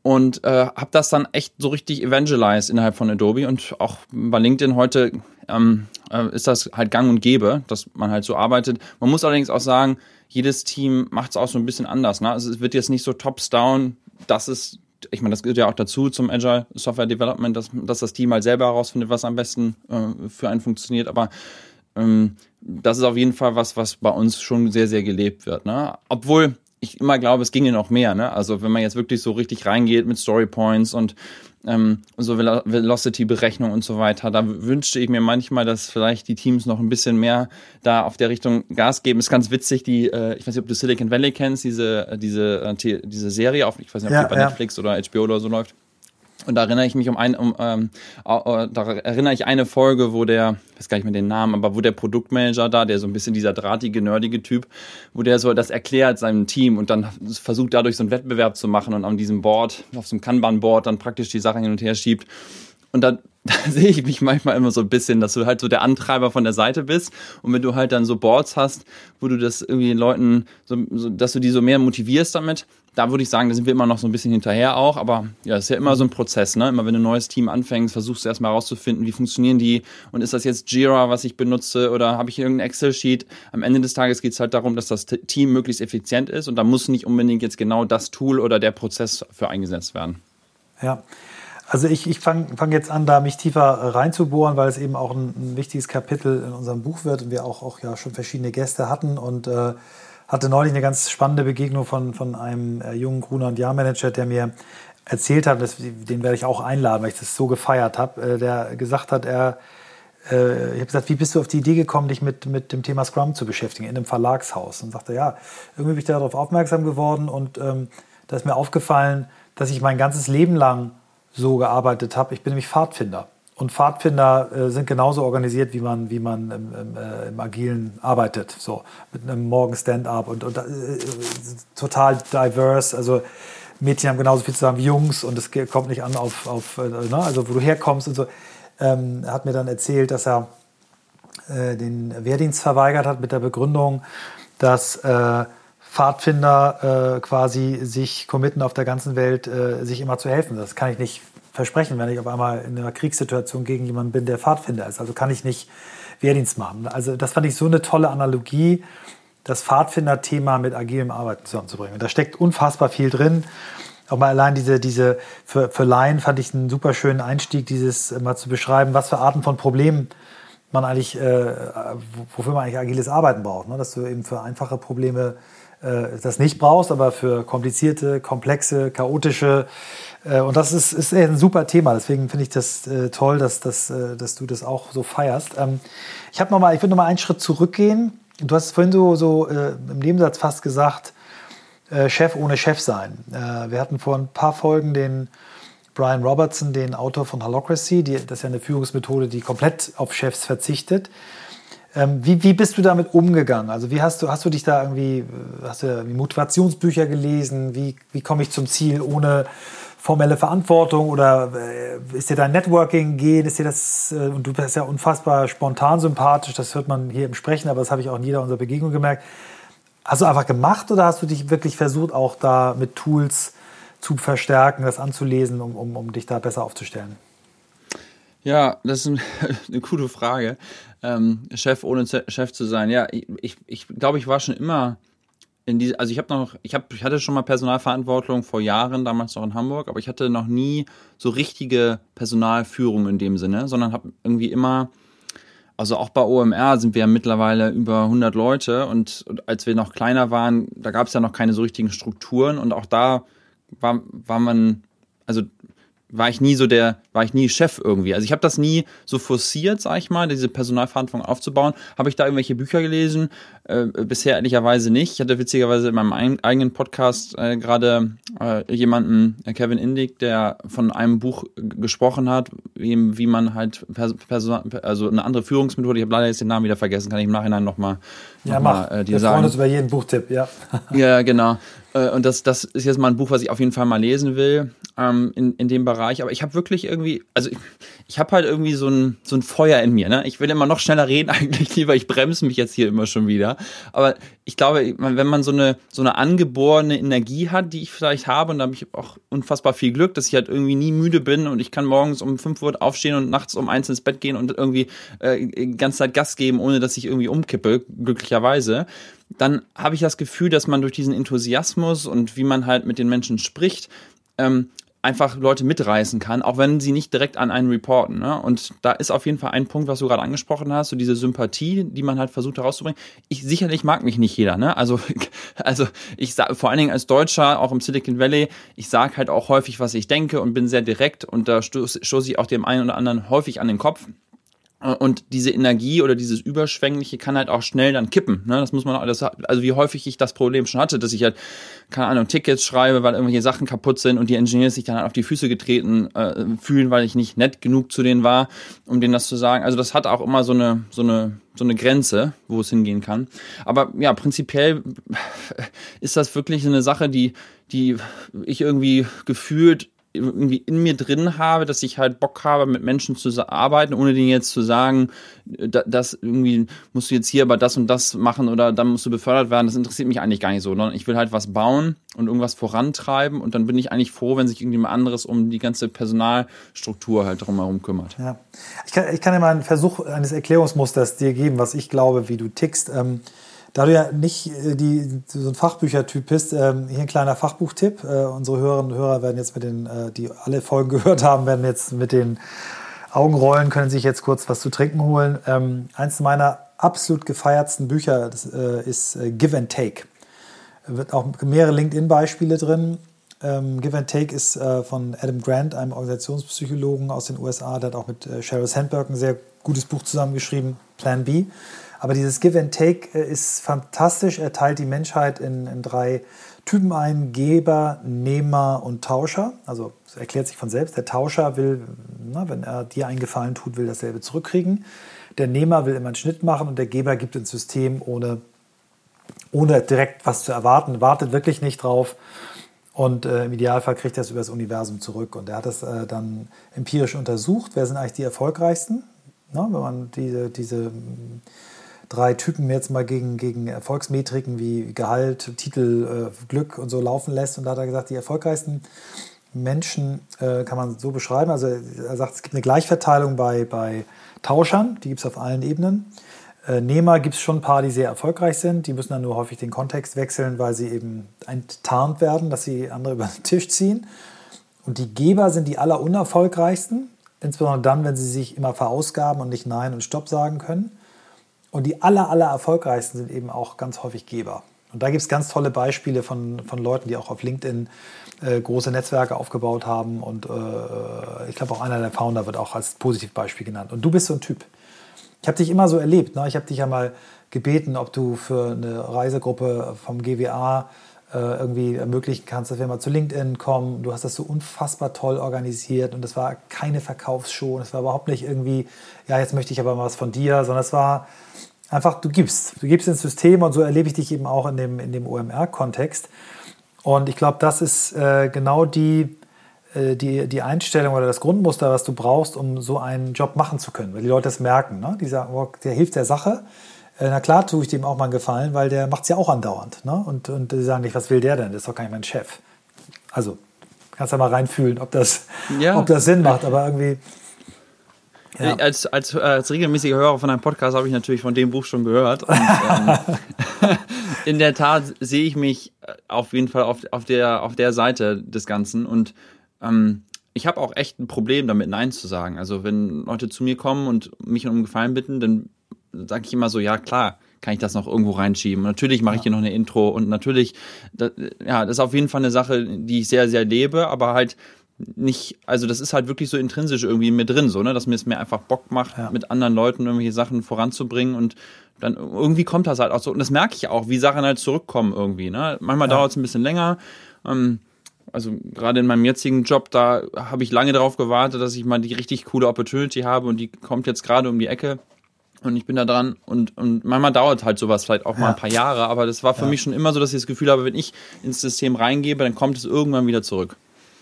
und äh, habe das dann echt so richtig evangelized innerhalb von Adobe und auch bei LinkedIn heute ähm, äh, ist das halt gang und gäbe, dass man halt so arbeitet. Man muss allerdings auch sagen, jedes Team macht es auch so ein bisschen anders. Ne? Also es wird jetzt nicht so tops-down das ist, ich meine, das gehört ja auch dazu zum Agile Software Development, dass, dass das Team halt selber herausfindet, was am besten äh, für einen funktioniert. Aber ähm, das ist auf jeden Fall was, was bei uns schon sehr, sehr gelebt wird. Ne? Obwohl ich immer glaube, es ginge noch mehr. Ne? Also wenn man jetzt wirklich so richtig reingeht mit Story Points und ähm, so Velocity-Berechnung und so weiter. Da wünschte ich mir manchmal, dass vielleicht die Teams noch ein bisschen mehr da auf der Richtung Gas geben. Ist ganz witzig, die, äh, ich weiß nicht, ob du Silicon Valley kennst, diese, äh, diese, äh, diese Serie auf, ich weiß nicht, ob ja, die bei ja. Netflix oder HBO oder so läuft. Und da erinnere ich mich um ein, um, ähm, da erinnere ich eine Folge, wo der, weiß gar nicht mehr den Namen, aber wo der Produktmanager da, der so ein bisschen dieser drahtige, nerdige Typ, wo der so das erklärt seinem Team und dann versucht dadurch so einen Wettbewerb zu machen und an diesem Board, auf so einem Kanban-Board dann praktisch die Sachen hin und her schiebt. Und dann, da sehe ich mich manchmal immer so ein bisschen, dass du halt so der Antreiber von der Seite bist. Und wenn du halt dann so Boards hast, wo du das irgendwie den Leuten, so, so, dass du die so mehr motivierst damit, da würde ich sagen, da sind wir immer noch so ein bisschen hinterher auch. Aber ja, es ist ja immer so ein Prozess, ne? Immer wenn du ein neues Team anfängst, versuchst du erstmal herauszufinden, wie funktionieren die und ist das jetzt Jira, was ich benutze oder habe ich irgendein Excel-Sheet? Am Ende des Tages geht es halt darum, dass das Team möglichst effizient ist und da muss nicht unbedingt jetzt genau das Tool oder der Prozess für eingesetzt werden. Ja. Also ich, ich fange fang jetzt an, da mich tiefer reinzubohren, weil es eben auch ein, ein, wichtiges Kapitel in unserem Buch wird und wir auch, auch ja schon verschiedene Gäste hatten und äh, hatte neulich eine ganz spannende Begegnung von, von einem äh, jungen Gruner- und Jahrmanager, der mir erzählt hat, das, den werde ich auch einladen, weil ich das so gefeiert habe, äh, der gesagt hat, er, äh, ich habe gesagt, wie bist du auf die Idee gekommen, dich mit, mit dem Thema Scrum zu beschäftigen in einem Verlagshaus? Und sagte, ja, irgendwie bin ich darauf aufmerksam geworden und ähm, da ist mir aufgefallen, dass ich mein ganzes Leben lang so gearbeitet habe. Ich bin nämlich Pfadfinder. Und Pfadfinder äh, sind genauso organisiert, wie man, wie man im, im, äh, im Agilen arbeitet. So mit einem Morgen Stand-up und, und äh, total diverse. Also Mädchen haben genauso viel zu sagen wie Jungs und es kommt nicht an auf, auf äh, ne? also wo du herkommst und so. Ähm, hat mir dann erzählt, dass er äh, den Wehrdienst verweigert hat mit der Begründung, dass äh, Pfadfinder quasi sich committen auf der ganzen Welt, sich immer zu helfen. Das kann ich nicht versprechen, wenn ich auf einmal in einer Kriegssituation gegen jemanden bin, der Pfadfinder ist. Also kann ich nicht Wehrdienst machen. Also das fand ich so eine tolle Analogie, das Pfadfinder-Thema mit agilem Arbeiten zusammenzubringen. Da steckt unfassbar viel drin. Auch mal allein diese, diese, für, für Laien fand ich einen super schönen Einstieg, dieses mal zu beschreiben, was für Arten von Problemen man eigentlich, äh, wofür man eigentlich agiles Arbeiten braucht. Ne? Dass du eben für einfache Probleme äh, das nicht brauchst, aber für komplizierte, komplexe, chaotische äh, und das ist, ist ein super Thema. Deswegen finde ich das äh, toll, dass, dass, äh, dass du das auch so feierst. Ähm, ich habe mal, ich würde noch mal einen Schritt zurückgehen. Du hast vorhin so, so äh, im Nebensatz fast gesagt, äh, Chef ohne Chef sein. Äh, wir hatten vor ein paar Folgen den Brian Robertson, den Autor von Holocracy. Die, das ist ja eine Führungsmethode, die komplett auf Chefs verzichtet. Ähm, wie, wie bist du damit umgegangen? Also wie hast du, hast du dich da irgendwie, hast du Motivationsbücher gelesen? Wie, wie komme ich zum Ziel ohne formelle Verantwortung oder äh, ist dir dein Networking gehen, ist dir das, äh, und du bist ja unfassbar spontan sympathisch, das hört man hier im Sprechen, aber das habe ich auch in jeder unserer Begegnungen gemerkt. Hast du einfach gemacht oder hast du dich wirklich versucht, auch da mit Tools zu verstärken, das anzulesen, um, um, um dich da besser aufzustellen? Ja, das ist eine gute Frage. Ähm, Chef ohne Chef zu sein. Ja, ich, ich, ich glaube, ich war schon immer in diese, also ich habe noch, ich habe, ich hatte schon mal Personalverantwortung vor Jahren, damals noch in Hamburg, aber ich hatte noch nie so richtige Personalführung in dem Sinne, sondern habe irgendwie immer, also auch bei OMR sind wir ja mittlerweile über 100 Leute und, und als wir noch kleiner waren, da gab es ja noch keine so richtigen Strukturen und auch da war, war man, also war ich nie so der, war ich nie Chef irgendwie. Also ich habe das nie so forciert, sag ich mal, diese Personalverantwortung aufzubauen. Habe ich da irgendwelche Bücher gelesen? Äh, bisher ehrlicherweise nicht. Ich hatte witzigerweise in meinem ein, eigenen Podcast äh, gerade äh, jemanden, äh, Kevin Indig, der von einem Buch gesprochen hat, wie, wie man halt Pers Person, also eine andere Führungsmethode, ich habe leider jetzt den Namen wieder vergessen, kann ich im Nachhinein nochmal noch ja, mach. Mal, äh, dir Wir sagen. freuen uns über jeden Buchtipp, ja. ja, genau. Äh, und das, das ist jetzt mal ein Buch, was ich auf jeden Fall mal lesen will ähm, in, in dem Bereich. Aber ich habe wirklich irgendwie, also ich, ich habe halt irgendwie so ein, so ein Feuer in mir. Ne? Ich will immer noch schneller reden eigentlich lieber. Ich bremse mich jetzt hier immer schon wieder. Aber ich glaube, wenn man so eine, so eine angeborene Energie hat, die ich vielleicht habe, und da habe ich auch unfassbar viel Glück, dass ich halt irgendwie nie müde bin und ich kann morgens um 5 Uhr aufstehen und nachts um eins ins Bett gehen und irgendwie äh, die ganze Zeit Gas geben, ohne dass ich irgendwie umkippe, glücklicherweise. Dann habe ich das Gefühl, dass man durch diesen Enthusiasmus und wie man halt mit den Menschen spricht, ähm, einfach Leute mitreißen kann, auch wenn sie nicht direkt an einen reporten. Ne? Und da ist auf jeden Fall ein Punkt, was du gerade angesprochen hast, so diese Sympathie, die man halt versucht herauszubringen. Ich sicherlich mag mich nicht jeder, ne? Also, also ich sag, vor allen Dingen als Deutscher, auch im Silicon Valley, ich sage halt auch häufig, was ich denke und bin sehr direkt und da stoße stoß ich auch dem einen oder anderen häufig an den Kopf. Und diese Energie oder dieses Überschwängliche kann halt auch schnell dann kippen. Ne? Das muss man auch, das, also wie häufig ich das Problem schon hatte, dass ich halt, keine Ahnung, Tickets schreibe, weil irgendwelche Sachen kaputt sind und die Engineers sich dann halt auf die Füße getreten äh, fühlen, weil ich nicht nett genug zu denen war, um denen das zu sagen. Also das hat auch immer so eine, so eine, so eine Grenze, wo es hingehen kann. Aber ja, prinzipiell ist das wirklich eine Sache, die, die ich irgendwie gefühlt irgendwie in mir drin habe, dass ich halt Bock habe, mit Menschen zu arbeiten, ohne denen jetzt zu sagen, das irgendwie musst du jetzt hier aber das und das machen oder dann musst du befördert werden. Das interessiert mich eigentlich gar nicht so, ich will halt was bauen und irgendwas vorantreiben und dann bin ich eigentlich froh, wenn sich irgendjemand anderes um die ganze Personalstruktur halt drumherum kümmert. Ja. Ich kann, ich kann dir mal einen Versuch eines Erklärungsmusters dir geben, was ich glaube, wie du tickst. Ähm, da du ja nicht äh, die, so ein Fachbüchertyp bist, ähm, hier ein kleiner Fachbuchtipp. Äh, unsere Hörerinnen und Hörer werden jetzt mit den, äh, die alle Folgen gehört haben, werden jetzt mit den Augen rollen, können sich jetzt kurz was zu trinken holen. Ähm, eins meiner absolut gefeiertsten Bücher das, äh, ist äh, Give and Take. Wird auch mehrere LinkedIn-Beispiele drin. Ähm, Give and Take ist äh, von Adam Grant, einem Organisationspsychologen aus den USA. Der hat auch mit Sheryl Sandberg ein sehr gutes Buch zusammengeschrieben, Plan B. Aber dieses Give and Take äh, ist fantastisch. Er teilt die Menschheit in, in drei Typen ein: Geber, Nehmer und Tauscher. Also erklärt sich von selbst. Der Tauscher will, na, wenn er dir einen Gefallen tut, will dasselbe zurückkriegen. Der Nehmer will immer einen Schnitt machen und der Geber gibt ins System ohne, ohne direkt was zu erwarten, wartet wirklich nicht drauf. Und äh, im Idealfall kriegt er es über das Universum zurück. Und er hat es äh, dann empirisch untersucht. Wer sind eigentlich die erfolgreichsten? Na, wenn man diese, diese drei Typen jetzt mal gegen, gegen Erfolgsmetriken wie Gehalt, Titel, äh, Glück und so laufen lässt. Und da hat er gesagt, die erfolgreichsten Menschen äh, kann man so beschreiben. Also er sagt, es gibt eine Gleichverteilung bei, bei Tauschern, die gibt es auf allen Ebenen. Äh, Nehmer gibt es schon ein paar, die sehr erfolgreich sind. Die müssen dann nur häufig den Kontext wechseln, weil sie eben enttarnt werden, dass sie andere über den Tisch ziehen. Und die Geber sind die allerunerfolgreichsten, insbesondere dann, wenn sie sich immer verausgaben und nicht Nein und Stopp sagen können. Und die aller, aller erfolgreichsten sind eben auch ganz häufig Geber. Und da gibt es ganz tolle Beispiele von, von Leuten, die auch auf LinkedIn äh, große Netzwerke aufgebaut haben. Und äh, ich glaube, auch einer der Founder wird auch als Positivbeispiel genannt. Und du bist so ein Typ. Ich habe dich immer so erlebt. Ne? Ich habe dich ja mal gebeten, ob du für eine Reisegruppe vom GWA irgendwie ermöglichen kannst, dass wir mal zu LinkedIn kommen. Du hast das so unfassbar toll organisiert und das war keine Verkaufsshow. Das war überhaupt nicht irgendwie, ja, jetzt möchte ich aber mal was von dir, sondern es war einfach, du gibst. Du gibst ins System und so erlebe ich dich eben auch in dem, in dem OMR-Kontext. Und ich glaube, das ist äh, genau die, äh, die, die Einstellung oder das Grundmuster, was du brauchst, um so einen Job machen zu können. Weil die Leute das merken. Ne? Die sagen, oh, der hilft der Sache. Äh, na klar tue ich dem auch mal einen Gefallen, weil der macht es ja auch andauernd. Ne? Und, und die sagen nicht, was will der denn? Das ist doch gar nicht mein Chef. Also, kannst ja mal reinfühlen, ob das, ja. ob das Sinn macht. Aber irgendwie ja. Als, als, äh, als regelmäßiger Hörer von einem Podcast habe ich natürlich von dem Buch schon gehört. Und, ähm, in der Tat sehe ich mich äh, auf jeden Fall auf, auf, der, auf der Seite des Ganzen. Und ähm, ich habe auch echt ein Problem damit, Nein zu sagen. Also wenn Leute zu mir kommen und mich um Gefallen bitten, dann sage ich immer so, ja klar, kann ich das noch irgendwo reinschieben. Und natürlich mache ich hier noch eine Intro und natürlich, das, ja, das ist auf jeden Fall eine Sache, die ich sehr, sehr lebe, aber halt nicht, also das ist halt wirklich so intrinsisch irgendwie mit drin, so, ne, dass mir es mir einfach Bock macht, ja. mit anderen Leuten irgendwelche Sachen voranzubringen und dann irgendwie kommt das halt auch so. Und das merke ich auch, wie Sachen halt zurückkommen irgendwie, ne. Manchmal ja. dauert es ein bisschen länger. Ähm, also gerade in meinem jetzigen Job, da habe ich lange darauf gewartet, dass ich mal die richtig coole Opportunity habe und die kommt jetzt gerade um die Ecke. Und ich bin da dran und, und manchmal dauert halt sowas vielleicht auch mal ja. ein paar Jahre, aber das war für ja. mich schon immer so, dass ich das Gefühl habe, wenn ich ins System reingebe, dann kommt es irgendwann wieder zurück.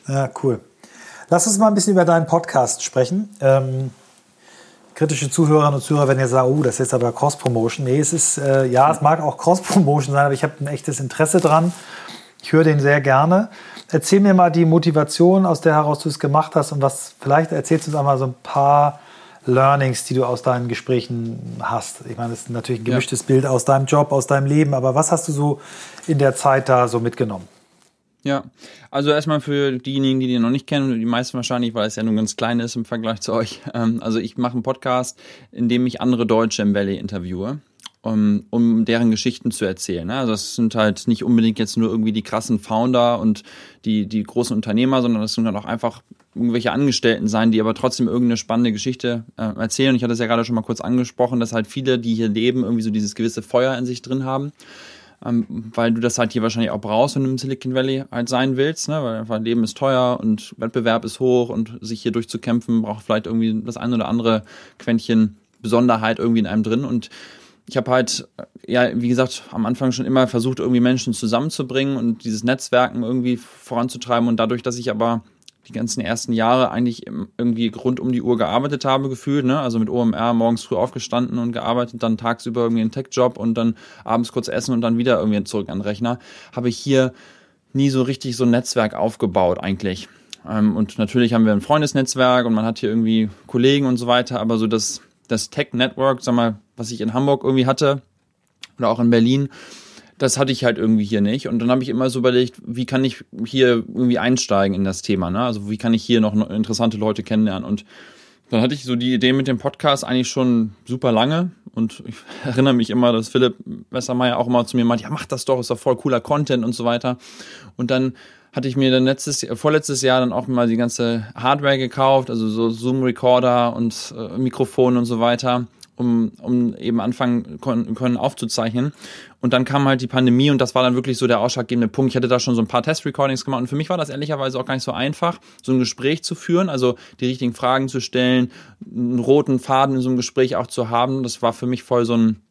Ja, cool. Lass uns mal ein bisschen über deinen Podcast sprechen. Ähm, kritische Zuhörerinnen und Zuhörer werden jetzt sagen, oh, das ist jetzt aber Cross-Promotion. Nee, es ist, äh, ja, es mag auch Cross-Promotion sein, aber ich habe ein echtes Interesse dran. Ich höre den sehr gerne. Erzähl mir mal die Motivation, aus der heraus du es gemacht hast und was, vielleicht erzählst du uns einmal so ein paar Learnings, die du aus deinen Gesprächen hast. Ich meine, das ist natürlich ein gemischtes ja. Bild aus deinem Job, aus deinem Leben, aber was hast du so in der Zeit da so mitgenommen? Ja, also erstmal für diejenigen, die den noch nicht kennen, die meisten wahrscheinlich, weil es ja nur ganz klein ist im Vergleich zu euch. Ähm, also ich mache einen Podcast, in dem ich andere Deutsche im Valley interviewe, um, um deren Geschichten zu erzählen. Also das sind halt nicht unbedingt jetzt nur irgendwie die krassen Founder und die, die großen Unternehmer, sondern das sind halt auch einfach irgendwelche Angestellten sein, die aber trotzdem irgendeine spannende Geschichte äh, erzählen. Ich hatte es ja gerade schon mal kurz angesprochen, dass halt viele, die hier leben, irgendwie so dieses gewisse Feuer in sich drin haben ähm, weil du das halt hier wahrscheinlich auch brauchst, wenn du im Silicon Valley halt sein willst, ne? weil einfach Leben ist teuer und Wettbewerb ist hoch und sich hier durchzukämpfen braucht vielleicht irgendwie das ein oder andere Quäntchen Besonderheit irgendwie in einem drin und ich habe halt, ja, wie gesagt, am Anfang schon immer versucht, irgendwie Menschen zusammenzubringen und dieses Netzwerken irgendwie voranzutreiben. Und dadurch, dass ich aber die ganzen ersten Jahre eigentlich irgendwie rund um die Uhr gearbeitet habe, gefühlt, ne? Also mit OMR morgens früh aufgestanden und gearbeitet, dann tagsüber irgendwie einen Tech-Job und dann abends kurz essen und dann wieder irgendwie zurück an den Rechner, habe ich hier nie so richtig so ein Netzwerk aufgebaut eigentlich. Ähm, und natürlich haben wir ein Freundesnetzwerk und man hat hier irgendwie Kollegen und so weiter, aber so das, das Tech-Network, sag mal, was ich in Hamburg irgendwie hatte oder auch in Berlin, das hatte ich halt irgendwie hier nicht. Und dann habe ich immer so überlegt, wie kann ich hier irgendwie einsteigen in das Thema, ne? Also wie kann ich hier noch interessante Leute kennenlernen? Und dann hatte ich so die Idee mit dem Podcast eigentlich schon super lange. Und ich erinnere mich immer, dass Philipp Messermeier auch immer zu mir meint, ja, mach das doch, ist doch voll cooler Content und so weiter. Und dann hatte ich mir dann letztes, vorletztes Jahr dann auch mal die ganze Hardware gekauft, also so Zoom-Recorder und äh, Mikrofon und so weiter um, um eben anfangen können aufzuzeichnen. Und dann kam halt die Pandemie und das war dann wirklich so der ausschlaggebende Punkt. Ich hatte da schon so ein paar Test-Recordings gemacht und für mich war das ehrlicherweise auch gar nicht so einfach, so ein Gespräch zu führen, also die richtigen Fragen zu stellen, einen roten Faden in so einem Gespräch auch zu haben. Das war für mich voll so ein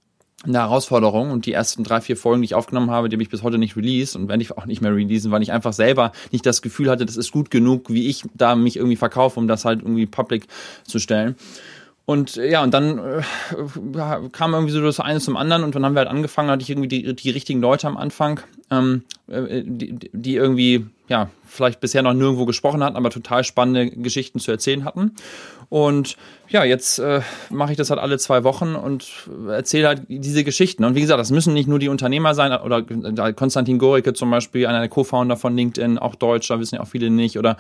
eine Herausforderung und die ersten drei, vier Folgen, die ich aufgenommen habe, die habe ich bis heute nicht released und werde ich auch nicht mehr releasen, weil ich einfach selber nicht das Gefühl hatte, das ist gut genug, wie ich da mich irgendwie verkaufe, um das halt irgendwie public zu stellen. Und äh, ja, und dann äh, kam irgendwie so das eine zum anderen und dann haben wir halt angefangen, hatte ich irgendwie die, die richtigen Leute am Anfang, ähm, äh, die, die irgendwie, ja, vielleicht bisher noch nirgendwo gesprochen hatten, aber total spannende Geschichten zu erzählen hatten. Und ja, jetzt äh, mache ich das halt alle zwei Wochen und erzähle halt diese Geschichten. Und wie gesagt, das müssen nicht nur die Unternehmer sein, oder Konstantin Goricke zum Beispiel, einer der Co-Founder von LinkedIn, auch Deutsch, da wissen ja auch viele nicht. Oder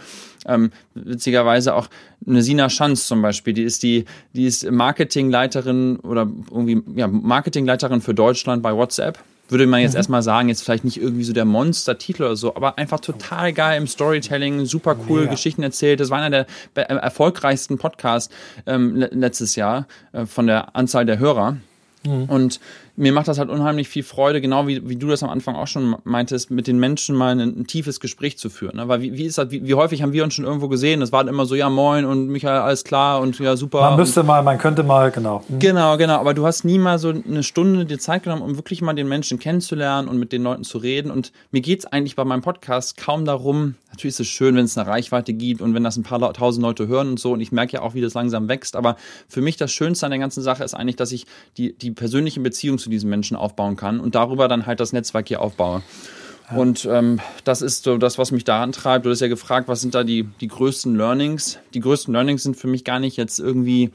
ähm, witzigerweise auch eine Sina Schanz zum Beispiel, die ist die, die ist Marketingleiterin oder irgendwie ja, Marketingleiterin für Deutschland bei WhatsApp würde man jetzt mhm. erstmal sagen, jetzt vielleicht nicht irgendwie so der Monster-Titel oder so, aber einfach total geil im Storytelling, super cool Mega. Geschichten erzählt. Das war einer der äh, erfolgreichsten Podcasts ähm, letztes Jahr äh, von der Anzahl der Hörer. Mhm. Und mir macht das halt unheimlich viel Freude, genau wie, wie du das am Anfang auch schon meintest, mit den Menschen mal ein, ein tiefes Gespräch zu führen. Ne? Weil wie, wie ist das, wie, wie, häufig haben wir uns schon irgendwo gesehen? Das war dann immer so, ja moin und Michael, alles klar und ja super. Man müsste mal, man könnte mal, genau. Mhm. Genau, genau. Aber du hast nie mal so eine Stunde dir Zeit genommen, um wirklich mal den Menschen kennenzulernen und mit den Leuten zu reden. Und mir geht's eigentlich bei meinem Podcast kaum darum, natürlich ist es schön, wenn es eine Reichweite gibt und wenn das ein paar tausend Leute hören und so. Und ich merke ja auch, wie das langsam wächst. Aber für mich das Schönste an der ganzen Sache ist eigentlich, dass ich die, die persönliche Beziehung zu diesen Menschen aufbauen kann und darüber dann halt das Netzwerk hier aufbaue. Ja. Und ähm, das ist so das, was mich daran treibt. Du hast ja gefragt, was sind da die, die größten Learnings? Die größten Learnings sind für mich gar nicht jetzt irgendwie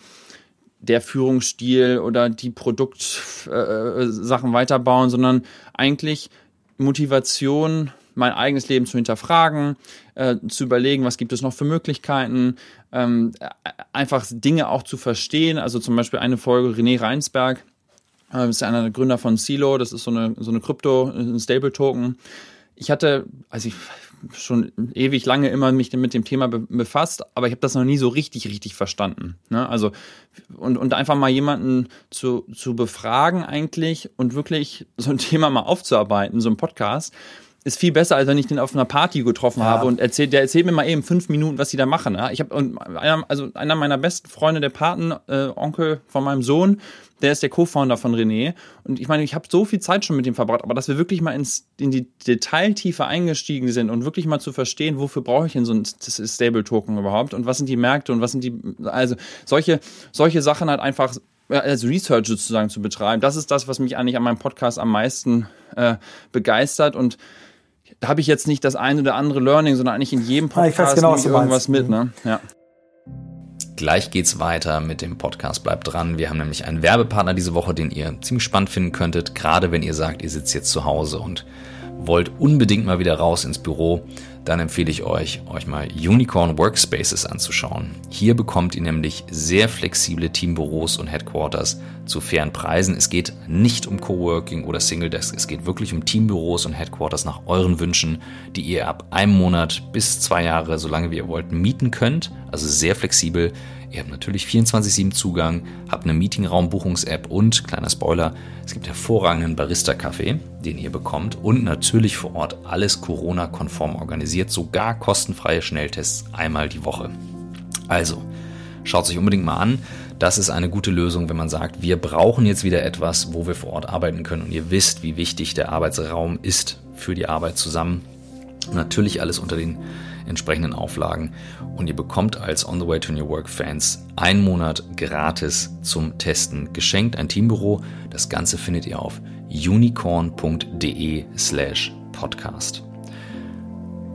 der Führungsstil oder die Produktsachen äh, weiterbauen, sondern eigentlich Motivation, mein eigenes Leben zu hinterfragen, äh, zu überlegen, was gibt es noch für Möglichkeiten, ähm, einfach Dinge auch zu verstehen. Also zum Beispiel eine Folge René Reinsberg, äh, ist einer der Gründer von Silo, das ist so eine, so eine Krypto, ein Stable-Token. Ich hatte, also ich schon ewig lange immer mich mit dem Thema befasst, aber ich habe das noch nie so richtig, richtig verstanden. Ne? Also und, und einfach mal jemanden zu, zu befragen eigentlich und wirklich so ein Thema mal aufzuarbeiten, so ein Podcast, ist viel besser, als wenn ich den auf einer Party getroffen ja. habe und erzählt, der erzählt mir mal eben fünf Minuten, was die da machen. Ja? Ich habe einer, also einer meiner besten Freunde, der Paten, äh, Onkel von meinem Sohn, der ist der Co-Founder von René. Und ich meine, ich habe so viel Zeit schon mit ihm verbracht, aber dass wir wirklich mal ins, in die Detailtiefe eingestiegen sind und wirklich mal zu verstehen, wofür brauche ich denn so ein Stable-Token überhaupt und was sind die Märkte und was sind die, also solche, solche Sachen halt einfach als Research sozusagen zu betreiben. Das ist das, was mich eigentlich an meinem Podcast am meisten äh, begeistert und da habe ich jetzt nicht das eine oder andere Learning, sondern eigentlich in jedem Podcast ja, genau, ich irgendwas mit. Ne? Mhm. Ja. Gleich geht's weiter mit dem Podcast. Bleibt dran. Wir haben nämlich einen Werbepartner diese Woche, den ihr ziemlich spannend finden könntet, gerade wenn ihr sagt, ihr sitzt jetzt zu Hause und wollt unbedingt mal wieder raus ins Büro dann empfehle ich euch, euch mal Unicorn Workspaces anzuschauen. Hier bekommt ihr nämlich sehr flexible Teambüros und Headquarters zu fairen Preisen. Es geht nicht um Coworking oder Single Desk, es geht wirklich um Teambüros und Headquarters nach euren Wünschen, die ihr ab einem Monat bis zwei Jahre, solange wie ihr wollt, mieten könnt. Also sehr flexibel. Ihr habt natürlich 24-7 Zugang, habt eine Meetingraum-Buchungs-App und, kleiner Spoiler, es gibt hervorragenden Barista-Kaffee, den ihr bekommt und natürlich vor Ort alles Corona-konform organisiert, sogar kostenfreie Schnelltests einmal die Woche. Also, schaut sich unbedingt mal an. Das ist eine gute Lösung, wenn man sagt, wir brauchen jetzt wieder etwas, wo wir vor Ort arbeiten können und ihr wisst, wie wichtig der Arbeitsraum ist für die Arbeit zusammen. Natürlich alles unter den entsprechenden Auflagen und ihr bekommt als On the Way to New Work Fans einen Monat gratis zum Testen geschenkt, ein Teambüro. Das Ganze findet ihr auf unicorn.de slash podcast.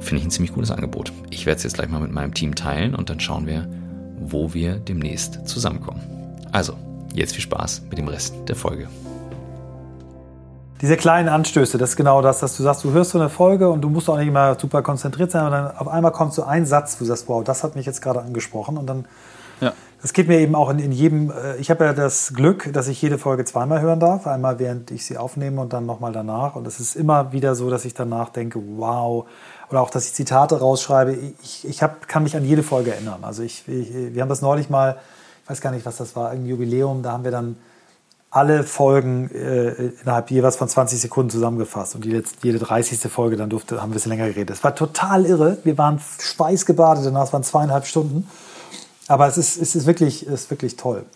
Finde ich ein ziemlich cooles Angebot. Ich werde es jetzt gleich mal mit meinem Team teilen und dann schauen wir, wo wir demnächst zusammenkommen. Also, jetzt viel Spaß mit dem Rest der Folge diese kleinen Anstöße, das ist genau das, dass du sagst, du hörst so eine Folge und du musst auch nicht immer super konzentriert sein, und dann auf einmal kommt so ein Satz, wo du sagst, wow, das hat mich jetzt gerade angesprochen und dann, ja. das geht mir eben auch in, in jedem, äh, ich habe ja das Glück, dass ich jede Folge zweimal hören darf, einmal während ich sie aufnehme und dann nochmal danach und es ist immer wieder so, dass ich danach denke, wow, oder auch, dass ich Zitate rausschreibe, ich, ich hab, kann mich an jede Folge erinnern, also ich, ich wir haben das neulich mal, ich weiß gar nicht, was das war, ein Jubiläum, da haben wir dann alle Folgen äh, innerhalb jeweils von 20 Sekunden zusammengefasst. Und letzte, jede 30. Folge, dann durfte, haben wir ein bisschen länger geredet. Es war total irre. Wir waren schweißgebadet, danach waren zweieinhalb Stunden. Aber es ist, es ist, wirklich, ist wirklich toll.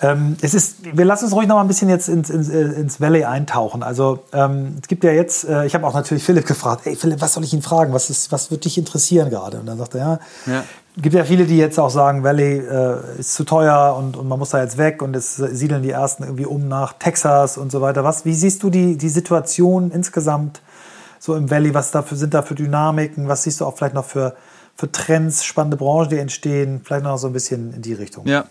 Ähm, es ist, wir lassen uns ruhig noch mal ein bisschen jetzt ins, ins, ins Valley eintauchen. Also ähm, es gibt ja jetzt, äh, ich habe auch natürlich Philipp gefragt, ey Philipp, was soll ich ihn fragen? Was, ist, was wird dich interessieren gerade? Und dann sagt er, ja, ja gibt ja viele, die jetzt auch sagen, Valley äh, ist zu teuer und, und man muss da jetzt weg und es siedeln die ersten irgendwie um nach Texas und so weiter. Was, wie siehst du die, die Situation insgesamt so im Valley? Was dafür, sind da für Dynamiken? Was siehst du auch vielleicht noch für, für Trends, spannende Branchen, die entstehen? Vielleicht noch so ein bisschen in die Richtung. Ja.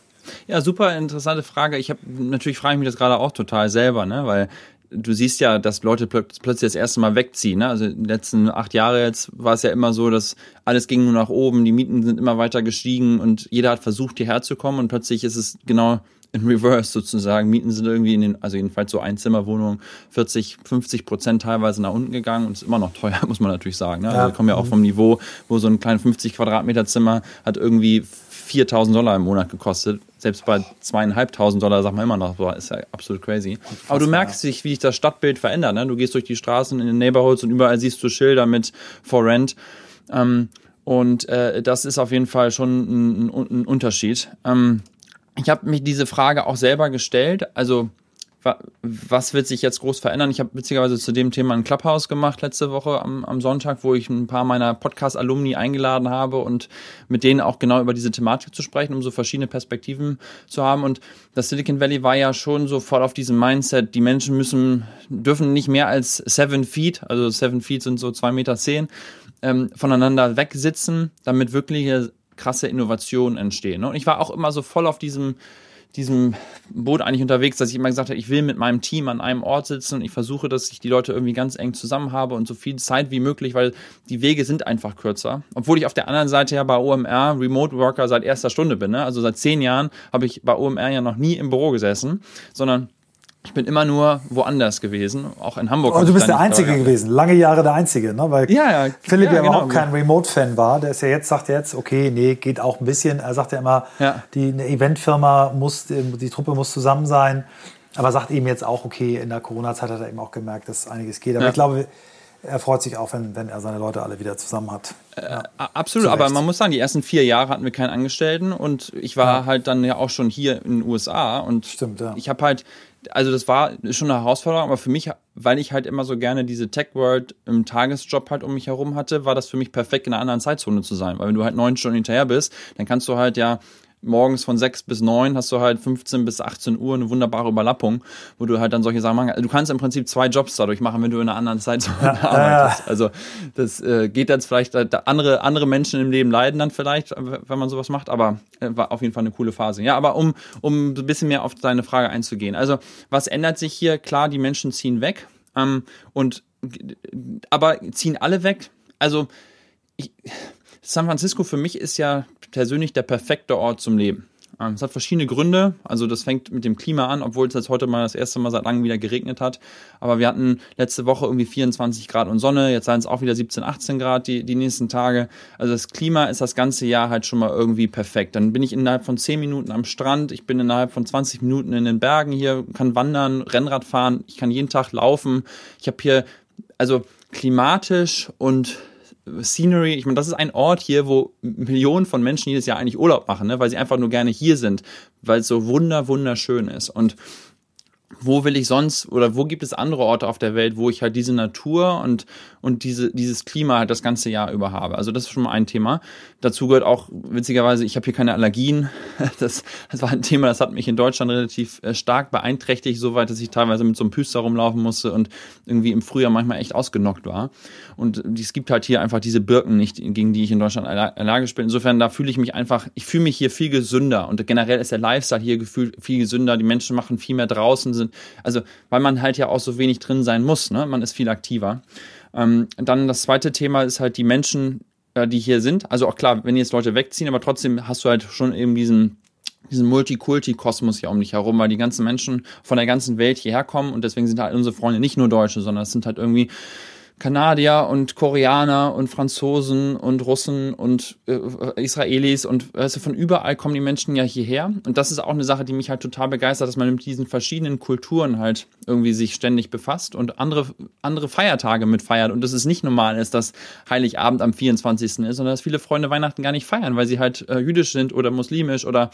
Ja, super interessante Frage. Ich habe natürlich frage ich mich das gerade auch total selber, ne? weil du siehst ja, dass Leute plötzlich das erste Mal wegziehen. Ne? Also in den letzten acht Jahre jetzt war es ja immer so, dass alles ging nur nach oben, die Mieten sind immer weiter gestiegen und jeder hat versucht, hierher zu kommen und plötzlich ist es genau in Reverse sozusagen. Mieten sind irgendwie in den, also jedenfalls so Einzimmerwohnungen 40, 50 Prozent teilweise nach unten gegangen und ist immer noch teuer, muss man natürlich sagen. Ne? Also ja. Also kommen ja auch vom Niveau, wo so ein kleines 50 Quadratmeter Zimmer hat irgendwie 4000 Dollar im Monat gekostet. Selbst bei zweieinhalbtausend Dollar sagt man immer noch, boah, ist ja absolut crazy. Aber du merkst sich, wie sich das Stadtbild verändert. Ne? Du gehst durch die Straßen in den Neighborhoods und überall siehst du Schilder mit For Rent. Ähm, und äh, das ist auf jeden Fall schon ein, ein, ein Unterschied. Ähm, ich habe mich diese Frage auch selber gestellt. Also was wird sich jetzt groß verändern? Ich habe witzigerweise zu dem Thema ein Clubhouse gemacht letzte Woche am, am Sonntag, wo ich ein paar meiner Podcast-Alumni eingeladen habe und mit denen auch genau über diese Thematik zu sprechen, um so verschiedene Perspektiven zu haben. Und das Silicon Valley war ja schon so voll auf diesem Mindset, die Menschen müssen, dürfen nicht mehr als seven feet, also seven feet sind so zwei Meter zehn, ähm, voneinander wegsitzen, damit wirkliche krasse Innovationen entstehen. Und ich war auch immer so voll auf diesem diesem Boot eigentlich unterwegs, dass ich immer gesagt habe, ich will mit meinem Team an einem Ort sitzen und ich versuche, dass ich die Leute irgendwie ganz eng zusammen habe und so viel Zeit wie möglich, weil die Wege sind einfach kürzer. Obwohl ich auf der anderen Seite ja bei OMR Remote Worker seit erster Stunde bin. Ne? Also seit zehn Jahren habe ich bei OMR ja noch nie im Büro gesessen, sondern ich bin immer nur woanders gewesen, auch in Hamburg. Und oh, du bist der Einzige gewesen, lange Jahre der Einzige, ne? Weil ja, ja, Philipp ja, ja überhaupt genau. kein Remote-Fan war. Der ist ja jetzt, sagt er jetzt, okay, nee, geht auch ein bisschen. Er sagt ja immer, ja. die eine Eventfirma muss, die Truppe muss zusammen sein. Aber sagt eben jetzt auch, okay, in der Corona-Zeit hat er eben auch gemerkt, dass einiges geht. Aber ja. ich glaube, er freut sich auch, wenn, wenn er seine Leute alle wieder zusammen hat. Äh, ja, äh, absolut, aber man muss sagen, die ersten vier Jahre hatten wir keinen Angestellten und ich war ja. halt dann ja auch schon hier in den USA und Stimmt, ja. ich habe halt also das war schon eine Herausforderung, aber für mich, weil ich halt immer so gerne diese Tech-World im Tagesjob halt um mich herum hatte, war das für mich perfekt in einer anderen Zeitzone zu sein. Weil wenn du halt neun Stunden hinterher bist, dann kannst du halt ja morgens von 6 bis 9 hast du halt 15 bis 18 Uhr eine wunderbare Überlappung, wo du halt dann solche Sachen machen. Du kannst im Prinzip zwei Jobs dadurch machen, wenn du in einer anderen Zeit ja, arbeitest. Also das äh, geht jetzt vielleicht, äh, andere, andere Menschen im Leben leiden dann vielleicht, wenn man sowas macht, aber äh, war auf jeden Fall eine coole Phase. Ja, aber um, um ein bisschen mehr auf deine Frage einzugehen. Also was ändert sich hier? Klar, die Menschen ziehen weg ähm, und aber ziehen alle weg. Also ich, San Francisco für mich ist ja persönlich der perfekte Ort zum Leben. Ähm, es hat verschiedene Gründe. Also das fängt mit dem Klima an, obwohl es jetzt heute mal das erste Mal seit langem wieder geregnet hat. Aber wir hatten letzte Woche irgendwie 24 Grad und Sonne. Jetzt seien es auch wieder 17, 18 Grad die, die nächsten Tage. Also das Klima ist das ganze Jahr halt schon mal irgendwie perfekt. Dann bin ich innerhalb von 10 Minuten am Strand. Ich bin innerhalb von 20 Minuten in den Bergen hier, kann wandern, Rennrad fahren. Ich kann jeden Tag laufen. Ich habe hier also klimatisch und Scenery, ich meine, das ist ein Ort hier, wo Millionen von Menschen jedes Jahr eigentlich Urlaub machen, ne? weil sie einfach nur gerne hier sind, weil es so wunder, wunderschön ist. Und wo will ich sonst oder wo gibt es andere Orte auf der Welt, wo ich halt diese Natur und, und diese, dieses Klima halt das ganze Jahr über habe. Also das ist schon mal ein Thema. Dazu gehört auch, witzigerweise, ich habe hier keine Allergien. Das, das war ein Thema, das hat mich in Deutschland relativ äh, stark beeinträchtigt, soweit, dass ich teilweise mit so einem Püster rumlaufen musste und irgendwie im Frühjahr manchmal echt ausgenockt war. Und es gibt halt hier einfach diese Birken nicht, gegen die ich in Deutschland allergisch bin. Insofern, da fühle ich mich einfach, ich fühle mich hier viel gesünder und generell ist der Lifestyle hier gefühlt viel gesünder. Die Menschen machen viel mehr draußen, sind, also, weil man halt ja auch so wenig drin sein muss, ne? Man ist viel aktiver. Ähm, dann das zweite Thema ist halt die Menschen, äh, die hier sind. Also auch klar, wenn jetzt Leute wegziehen, aber trotzdem hast du halt schon eben diesen diesen Multikulti-Kosmos hier um dich herum, weil die ganzen Menschen von der ganzen Welt hierher kommen und deswegen sind halt unsere Freunde nicht nur Deutsche, sondern es sind halt irgendwie Kanadier und Koreaner und Franzosen und Russen und äh, Israelis und weißt du, von überall kommen die Menschen ja hierher. Und das ist auch eine Sache, die mich halt total begeistert, dass man mit diesen verschiedenen Kulturen halt irgendwie sich ständig befasst und andere, andere Feiertage mitfeiert. Und dass es nicht normal ist, dass Heiligabend am 24. ist, sondern dass viele Freunde Weihnachten gar nicht feiern, weil sie halt äh, jüdisch sind oder muslimisch oder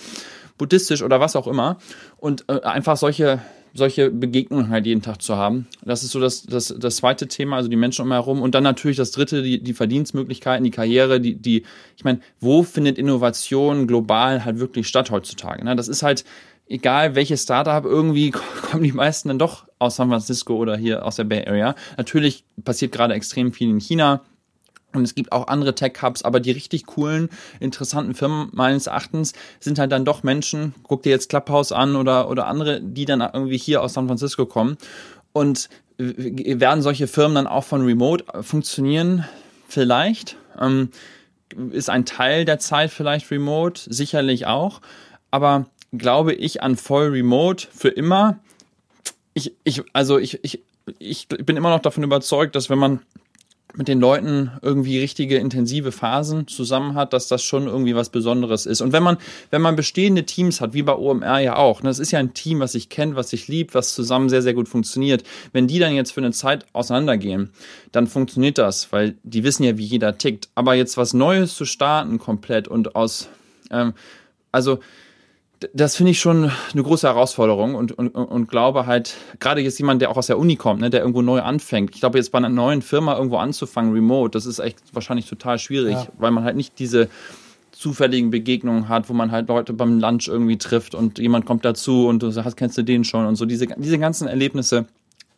buddhistisch oder was auch immer. Und äh, einfach solche solche Begegnungen halt jeden Tag zu haben. Das ist so das, das, das zweite Thema, also die Menschen um herum. Und dann natürlich das dritte, die, die Verdienstmöglichkeiten, die Karriere, die, die, ich meine, wo findet Innovation global halt wirklich statt heutzutage? Ne? Das ist halt, egal welches Startup, irgendwie kommen die meisten dann doch aus San Francisco oder hier aus der Bay Area. Natürlich passiert gerade extrem viel in China und es gibt auch andere Tech-Hubs, aber die richtig coolen, interessanten Firmen meines Erachtens sind halt dann doch Menschen, guck dir jetzt Clubhouse an oder, oder andere, die dann irgendwie hier aus San Francisco kommen. Und werden solche Firmen dann auch von Remote funktionieren? Vielleicht. Ähm, ist ein Teil der Zeit vielleicht Remote? Sicherlich auch. Aber glaube ich an voll Remote für immer? Ich, ich, also ich, ich, ich bin immer noch davon überzeugt, dass wenn man mit den Leuten irgendwie richtige intensive Phasen zusammen hat, dass das schon irgendwie was Besonderes ist. Und wenn man, wenn man bestehende Teams hat, wie bei OMR ja auch, ne, das ist ja ein Team, was sich kennt, was sich liebt, was zusammen sehr, sehr gut funktioniert. Wenn die dann jetzt für eine Zeit auseinandergehen, dann funktioniert das, weil die wissen ja, wie jeder tickt. Aber jetzt was Neues zu starten komplett und aus, ähm, also das finde ich schon eine große Herausforderung und, und, und glaube halt, gerade jetzt jemand, der auch aus der Uni kommt, ne, der irgendwo neu anfängt. Ich glaube, jetzt bei einer neuen Firma irgendwo anzufangen, remote, das ist echt wahrscheinlich total schwierig, ja. weil man halt nicht diese zufälligen Begegnungen hat, wo man halt Leute beim Lunch irgendwie trifft und jemand kommt dazu und du sagst, kennst du den schon und so diese, diese ganzen Erlebnisse.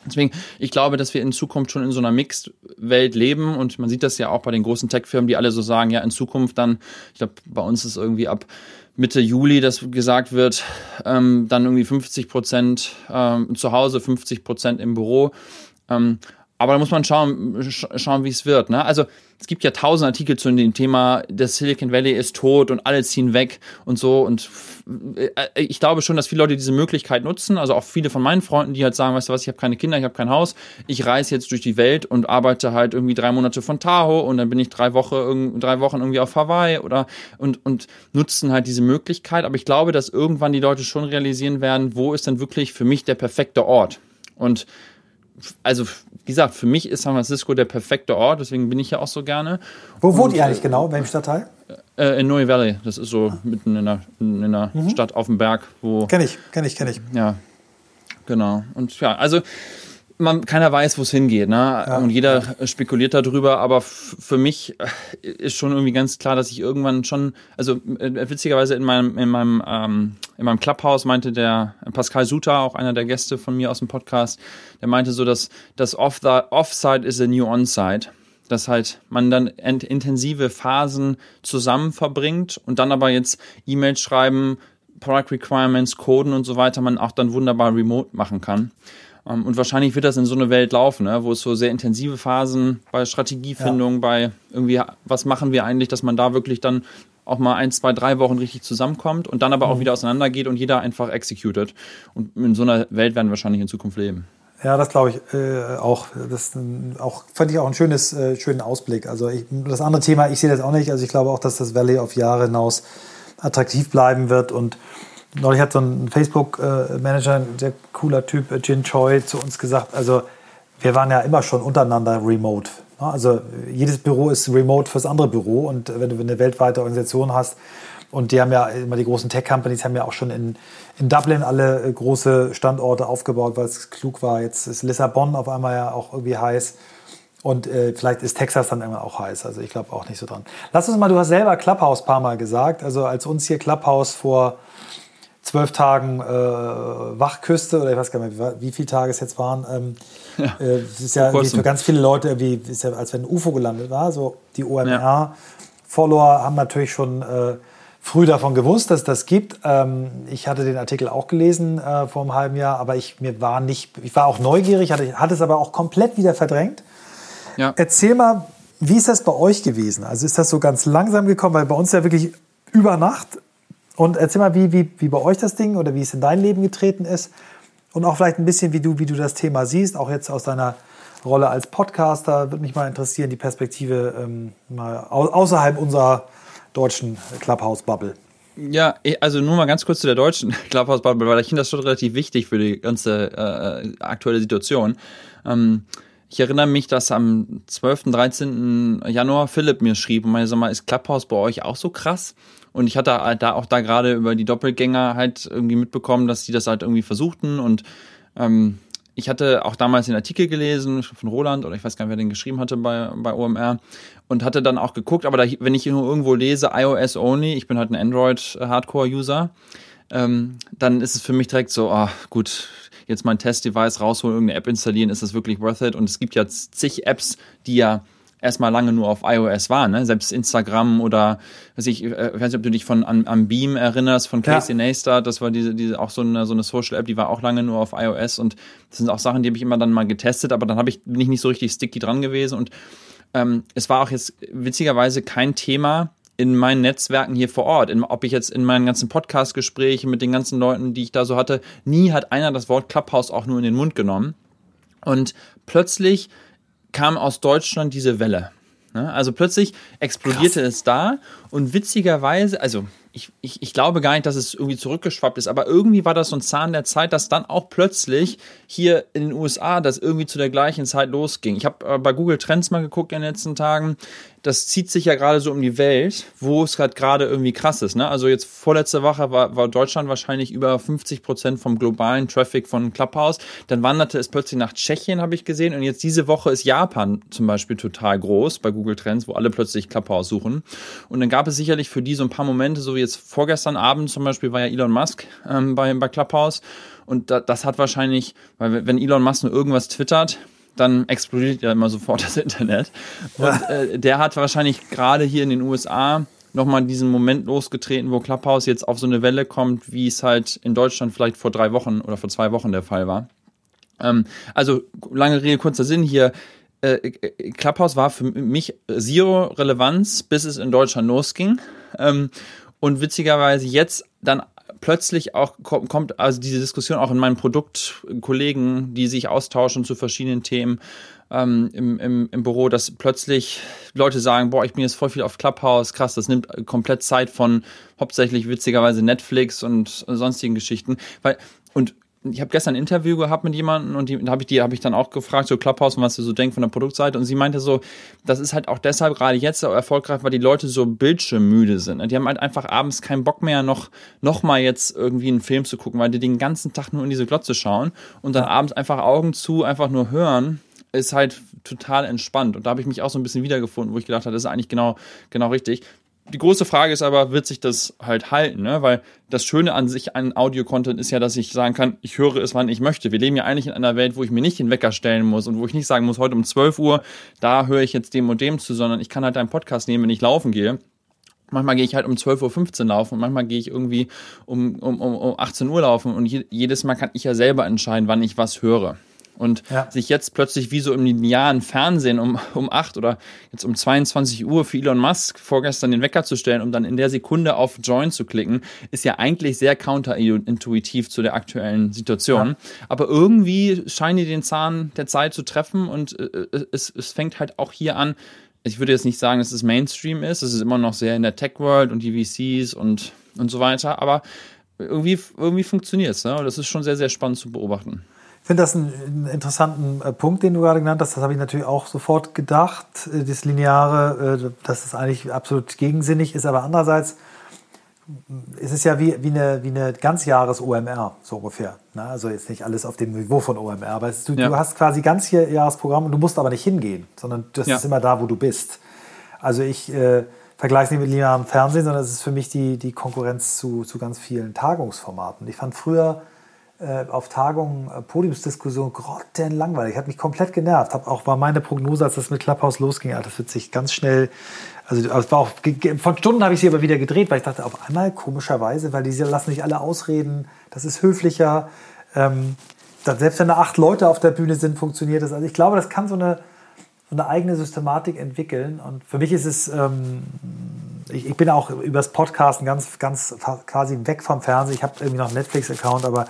Deswegen, ich glaube, dass wir in Zukunft schon in so einer Mixed-Welt leben und man sieht das ja auch bei den großen Tech-Firmen, die alle so sagen, ja, in Zukunft dann, ich glaube, bei uns ist irgendwie ab Mitte Juli, dass gesagt wird, ähm, dann irgendwie 50 Prozent ähm, zu Hause, 50 Prozent im Büro. Ähm, aber da muss man schauen, schauen wie es wird. Ne? Also es gibt ja tausend Artikel zu dem Thema, das Silicon Valley ist tot und alle ziehen weg und so. Und äh, ich glaube schon, dass viele Leute diese Möglichkeit nutzen. Also auch viele von meinen Freunden, die halt sagen, weißt du was, ich habe keine Kinder, ich habe kein Haus, ich reise jetzt durch die Welt und arbeite halt irgendwie drei Monate von Tahoe und dann bin ich drei, Woche, drei Wochen irgendwie auf Hawaii oder und, und nutzen halt diese Möglichkeit. Aber ich glaube, dass irgendwann die Leute schon realisieren werden, wo ist denn wirklich für mich der perfekte Ort. Und also wie gesagt, für mich ist San Francisco der perfekte Ort, deswegen bin ich ja auch so gerne. Wo wohnt ihr eigentlich genau? In welchem Stadtteil? Äh, in Noe Valley. Das ist so mitten in der, in einer mhm. Stadt auf dem Berg, wo. Kenn ich, kenn ich, kenn ich. Ja, genau. Und ja, also man, keiner weiß, wo es hingeht, ne? Ja, und jeder spekuliert darüber, aber für mich äh, ist schon irgendwie ganz klar, dass ich irgendwann schon, also äh, witzigerweise in meinem, in meinem, ähm, in meinem Clubhouse meinte der Pascal Suter, auch einer der Gäste von mir aus dem Podcast, der meinte so, dass das Offside is a new Onside. Dass halt man dann intensive Phasen zusammen verbringt und dann aber jetzt E-Mails schreiben, Product Requirements, Coden und so weiter, man auch dann wunderbar remote machen kann. Ähm, und wahrscheinlich wird das in so eine Welt laufen, ne? wo es so sehr intensive Phasen bei Strategiefindung, ja. bei irgendwie, was machen wir eigentlich, dass man da wirklich dann auch mal ein, zwei, drei Wochen richtig zusammenkommt und dann aber auch mhm. wieder auseinandergeht und jeder einfach executed. Und in so einer Welt werden wir wahrscheinlich in Zukunft leben. Ja, das glaube ich äh, auch. Das auch, fand ich auch einen schönes, äh, schönen Ausblick. Also ich, das andere Thema, ich sehe das auch nicht. Also ich glaube auch, dass das Valley auf Jahre hinaus attraktiv bleiben wird und Neulich hat so ein Facebook-Manager, ein sehr cooler Typ, äh, Jin Choi, zu uns gesagt, also wir waren ja immer schon untereinander remote. Also jedes Büro ist remote fürs andere Büro und wenn du eine weltweite Organisation hast, und die haben ja immer die großen Tech-Companies haben ja auch schon in, in Dublin alle äh, große Standorte aufgebaut, weil es klug war. Jetzt ist Lissabon auf einmal ja auch irgendwie heiß. Und äh, vielleicht ist Texas dann immer auch heiß. Also ich glaube auch nicht so dran. Lass uns mal, du hast selber Clubhouse ein paar Mal gesagt. Also als uns hier Clubhouse vor zwölf Tagen äh, Wachküste oder ich weiß gar nicht, wie, wie viele Tage es jetzt waren. Ähm, ja, äh, ist ja für ganz viele Leute irgendwie, ist ja, als wenn ein UFO gelandet war. So die OMR-Follower ja. haben natürlich schon äh, früh davon gewusst, dass es das gibt. Ähm, ich hatte den Artikel auch gelesen äh, vor einem halben Jahr, aber ich mir war nicht, ich war auch neugierig, hatte, hatte es aber auch komplett wieder verdrängt. Ja. Erzähl mal, wie ist das bei euch gewesen? Also ist das so ganz langsam gekommen, weil bei uns ja wirklich über Nacht und erzähl mal, wie, wie, wie bei euch das Ding oder wie es in dein Leben getreten ist. Und auch vielleicht ein bisschen, wie du, wie du das Thema siehst, auch jetzt aus deiner Rolle als Podcaster. Würde mich mal interessieren, die Perspektive ähm, mal außerhalb unserer deutschen Clubhouse-Bubble. Ja, also nur mal ganz kurz zu der deutschen Clubhouse-Bubble, weil ich finde das schon relativ wichtig für die ganze äh, aktuelle Situation. Ähm, ich erinnere mich, dass am 12., 13. Januar Philipp mir schrieb und meinte, sag mal, ist Clubhouse bei euch auch so krass? Und ich hatte halt da auch da gerade über die Doppelgänger halt irgendwie mitbekommen, dass die das halt irgendwie versuchten. Und ähm, ich hatte auch damals den Artikel gelesen von Roland oder ich weiß gar nicht, wer den geschrieben hatte bei, bei OMR und hatte dann auch geguckt, aber da, wenn ich nur irgendwo lese, iOS only, ich bin halt ein Android-Hardcore-User, ähm, dann ist es für mich direkt so, ah, gut, jetzt mein Test-Device rausholen, irgendeine App installieren, ist das wirklich worth it? Und es gibt ja zig Apps, die ja erstmal lange nur auf iOS war, ne? Selbst Instagram oder weiß ich, äh, ich weiß nicht, ob du dich von an, an Beam erinnerst, von Casey ja. Neistat, das war diese, diese auch so eine, so eine Social App, die war auch lange nur auf iOS und das sind auch Sachen, die habe ich immer dann mal getestet, aber dann habe ich, bin ich nicht so richtig sticky dran gewesen und ähm, es war auch jetzt witzigerweise kein Thema in meinen Netzwerken hier vor Ort, in, ob ich jetzt in meinen ganzen Podcast-Gesprächen mit den ganzen Leuten, die ich da so hatte, nie hat einer das Wort Clubhouse auch nur in den Mund genommen. Und plötzlich kam aus Deutschland diese Welle. Ne? Also plötzlich explodierte Krass. es da und witzigerweise, also ich, ich, ich glaube gar nicht, dass es irgendwie zurückgeschwappt ist, aber irgendwie war das so ein Zahn der Zeit, dass dann auch plötzlich hier in den USA das irgendwie zu der gleichen Zeit losging. Ich habe äh, bei Google Trends mal geguckt in den letzten Tagen das zieht sich ja gerade so um die Welt, wo es halt gerade irgendwie krass ist. Ne? Also jetzt vorletzte Woche war, war Deutschland wahrscheinlich über 50 Prozent vom globalen Traffic von Clubhouse. Dann wanderte es plötzlich nach Tschechien, habe ich gesehen. Und jetzt diese Woche ist Japan zum Beispiel total groß bei Google Trends, wo alle plötzlich Clubhouse suchen. Und dann gab es sicherlich für die so ein paar Momente, so wie jetzt vorgestern Abend zum Beispiel war ja Elon Musk ähm, bei, bei Clubhouse. Und da, das hat wahrscheinlich, weil wenn Elon Musk nur irgendwas twittert, dann explodiert ja immer sofort das Internet. Und äh, der hat wahrscheinlich gerade hier in den USA nochmal diesen Moment losgetreten, wo Clubhouse jetzt auf so eine Welle kommt, wie es halt in Deutschland vielleicht vor drei Wochen oder vor zwei Wochen der Fall war. Ähm, also lange Rede, kurzer Sinn hier. Äh, Clubhouse war für mich zero Relevanz, bis es in Deutschland losging. Ähm, und witzigerweise jetzt dann plötzlich auch kommt also diese Diskussion auch in meinen Produktkollegen, die sich austauschen zu verschiedenen Themen ähm, im, im, im Büro, dass plötzlich Leute sagen, boah, ich bin jetzt voll viel auf Clubhouse, krass, das nimmt komplett Zeit von hauptsächlich witzigerweise Netflix und sonstigen Geschichten, weil und ich habe gestern ein Interview gehabt mit jemandem und die habe ich die habe ich dann auch gefragt so Clubhouse und was du so denkst von der Produktseite. Und sie meinte so das ist halt auch deshalb gerade jetzt so erfolgreich weil die Leute so bildschirmmüde sind. Die haben halt einfach abends keinen Bock mehr noch noch mal jetzt irgendwie einen Film zu gucken weil die den ganzen Tag nur in diese Glotze schauen und dann abends einfach Augen zu einfach nur hören ist halt total entspannt. Und da habe ich mich auch so ein bisschen wiedergefunden wo ich gedacht habe das ist eigentlich genau genau richtig die große Frage ist aber, wird sich das halt halten? Ne? Weil das Schöne an sich an Audio-Content ist ja, dass ich sagen kann, ich höre es, wann ich möchte. Wir leben ja eigentlich in einer Welt, wo ich mir nicht den Wecker stellen muss und wo ich nicht sagen muss, heute um 12 Uhr, da höre ich jetzt dem und dem zu, sondern ich kann halt einen Podcast nehmen, wenn ich laufen gehe. Manchmal gehe ich halt um 12.15 Uhr laufen und manchmal gehe ich irgendwie um, um, um 18 Uhr laufen und jedes Mal kann ich ja selber entscheiden, wann ich was höre. Und ja. sich jetzt plötzlich wie so im linearen Fernsehen um, um 8 oder jetzt um 22 Uhr für Elon Musk vorgestern den Wecker zu stellen, um dann in der Sekunde auf Join zu klicken, ist ja eigentlich sehr counterintuitiv zu der aktuellen Situation. Ja. Aber irgendwie scheinen die den Zahn der Zeit zu treffen und äh, äh, es, es fängt halt auch hier an, ich würde jetzt nicht sagen, dass es Mainstream ist, es ist immer noch sehr in der Tech-World und die VCs und, und so weiter, aber irgendwie, irgendwie funktioniert es. Ne? Das ist schon sehr, sehr spannend zu beobachten. Ich finde das einen, interessanten äh, Punkt, den du gerade genannt hast. Das habe ich natürlich auch sofort gedacht. Äh, das Lineare, äh, dass es eigentlich absolut gegensinnig ist. Aber andererseits ist es ja wie, wie eine, wie eine Ganzjahres-OMR, so ungefähr. Ne? Also jetzt nicht alles auf dem Niveau von OMR. Aber du, ja. du hast quasi Ganzjahresprogramm und du musst aber nicht hingehen, sondern das ja. ist immer da, wo du bist. Also ich äh, vergleiche es nicht mit linearem Fernsehen, sondern es ist für mich die, die Konkurrenz zu, zu ganz vielen Tagungsformaten. Ich fand früher auf Tagungen äh, Podiumsdiskussion grottenlangweilig. Hat mich komplett genervt. Hab auch war meine Prognose, als das mit Clubhouse losging, das wird sich ganz schnell. Also es war auch von Stunden habe ich sie aber wieder gedreht, weil ich dachte, auf einmal komischerweise, weil die lassen sich alle ausreden. Das ist höflicher. Ähm, selbst wenn da acht Leute auf der Bühne sind, funktioniert das. Also ich glaube, das kann so eine, so eine eigene Systematik entwickeln. Und für mich ist es, ähm, ich, ich, bin auch übers Podcasten ganz, ganz quasi weg vom Fernsehen. Ich habe irgendwie noch einen Netflix-Account, aber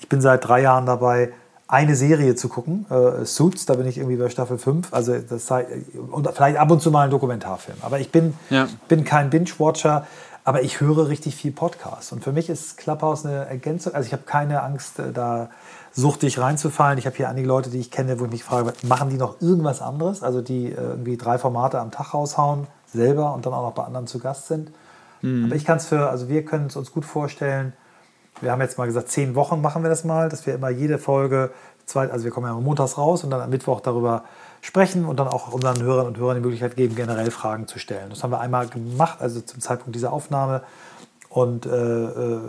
ich bin seit drei Jahren dabei, eine Serie zu gucken, äh, Suits, da bin ich irgendwie bei Staffel 5, also das sei, und vielleicht ab und zu mal ein Dokumentarfilm. Aber ich bin, ja. bin kein Binge-Watcher, aber ich höre richtig viel Podcast. Und für mich ist Clubhouse eine Ergänzung, also ich habe keine Angst, äh, da suchtig reinzufallen. Ich habe hier einige Leute, die ich kenne, wo ich mich frage, machen die noch irgendwas anderes? Also die äh, irgendwie drei Formate am Tag raushauen, selber und dann auch noch bei anderen zu Gast sind. Mhm. Aber ich kann es für, also wir können es uns gut vorstellen, wir haben jetzt mal gesagt, zehn Wochen machen wir das mal, dass wir immer jede Folge, zwei, also wir kommen ja montags raus und dann am Mittwoch darüber sprechen und dann auch unseren Hörern und Hörern die Möglichkeit geben, generell Fragen zu stellen. Das haben wir einmal gemacht, also zum Zeitpunkt dieser Aufnahme. Und äh, äh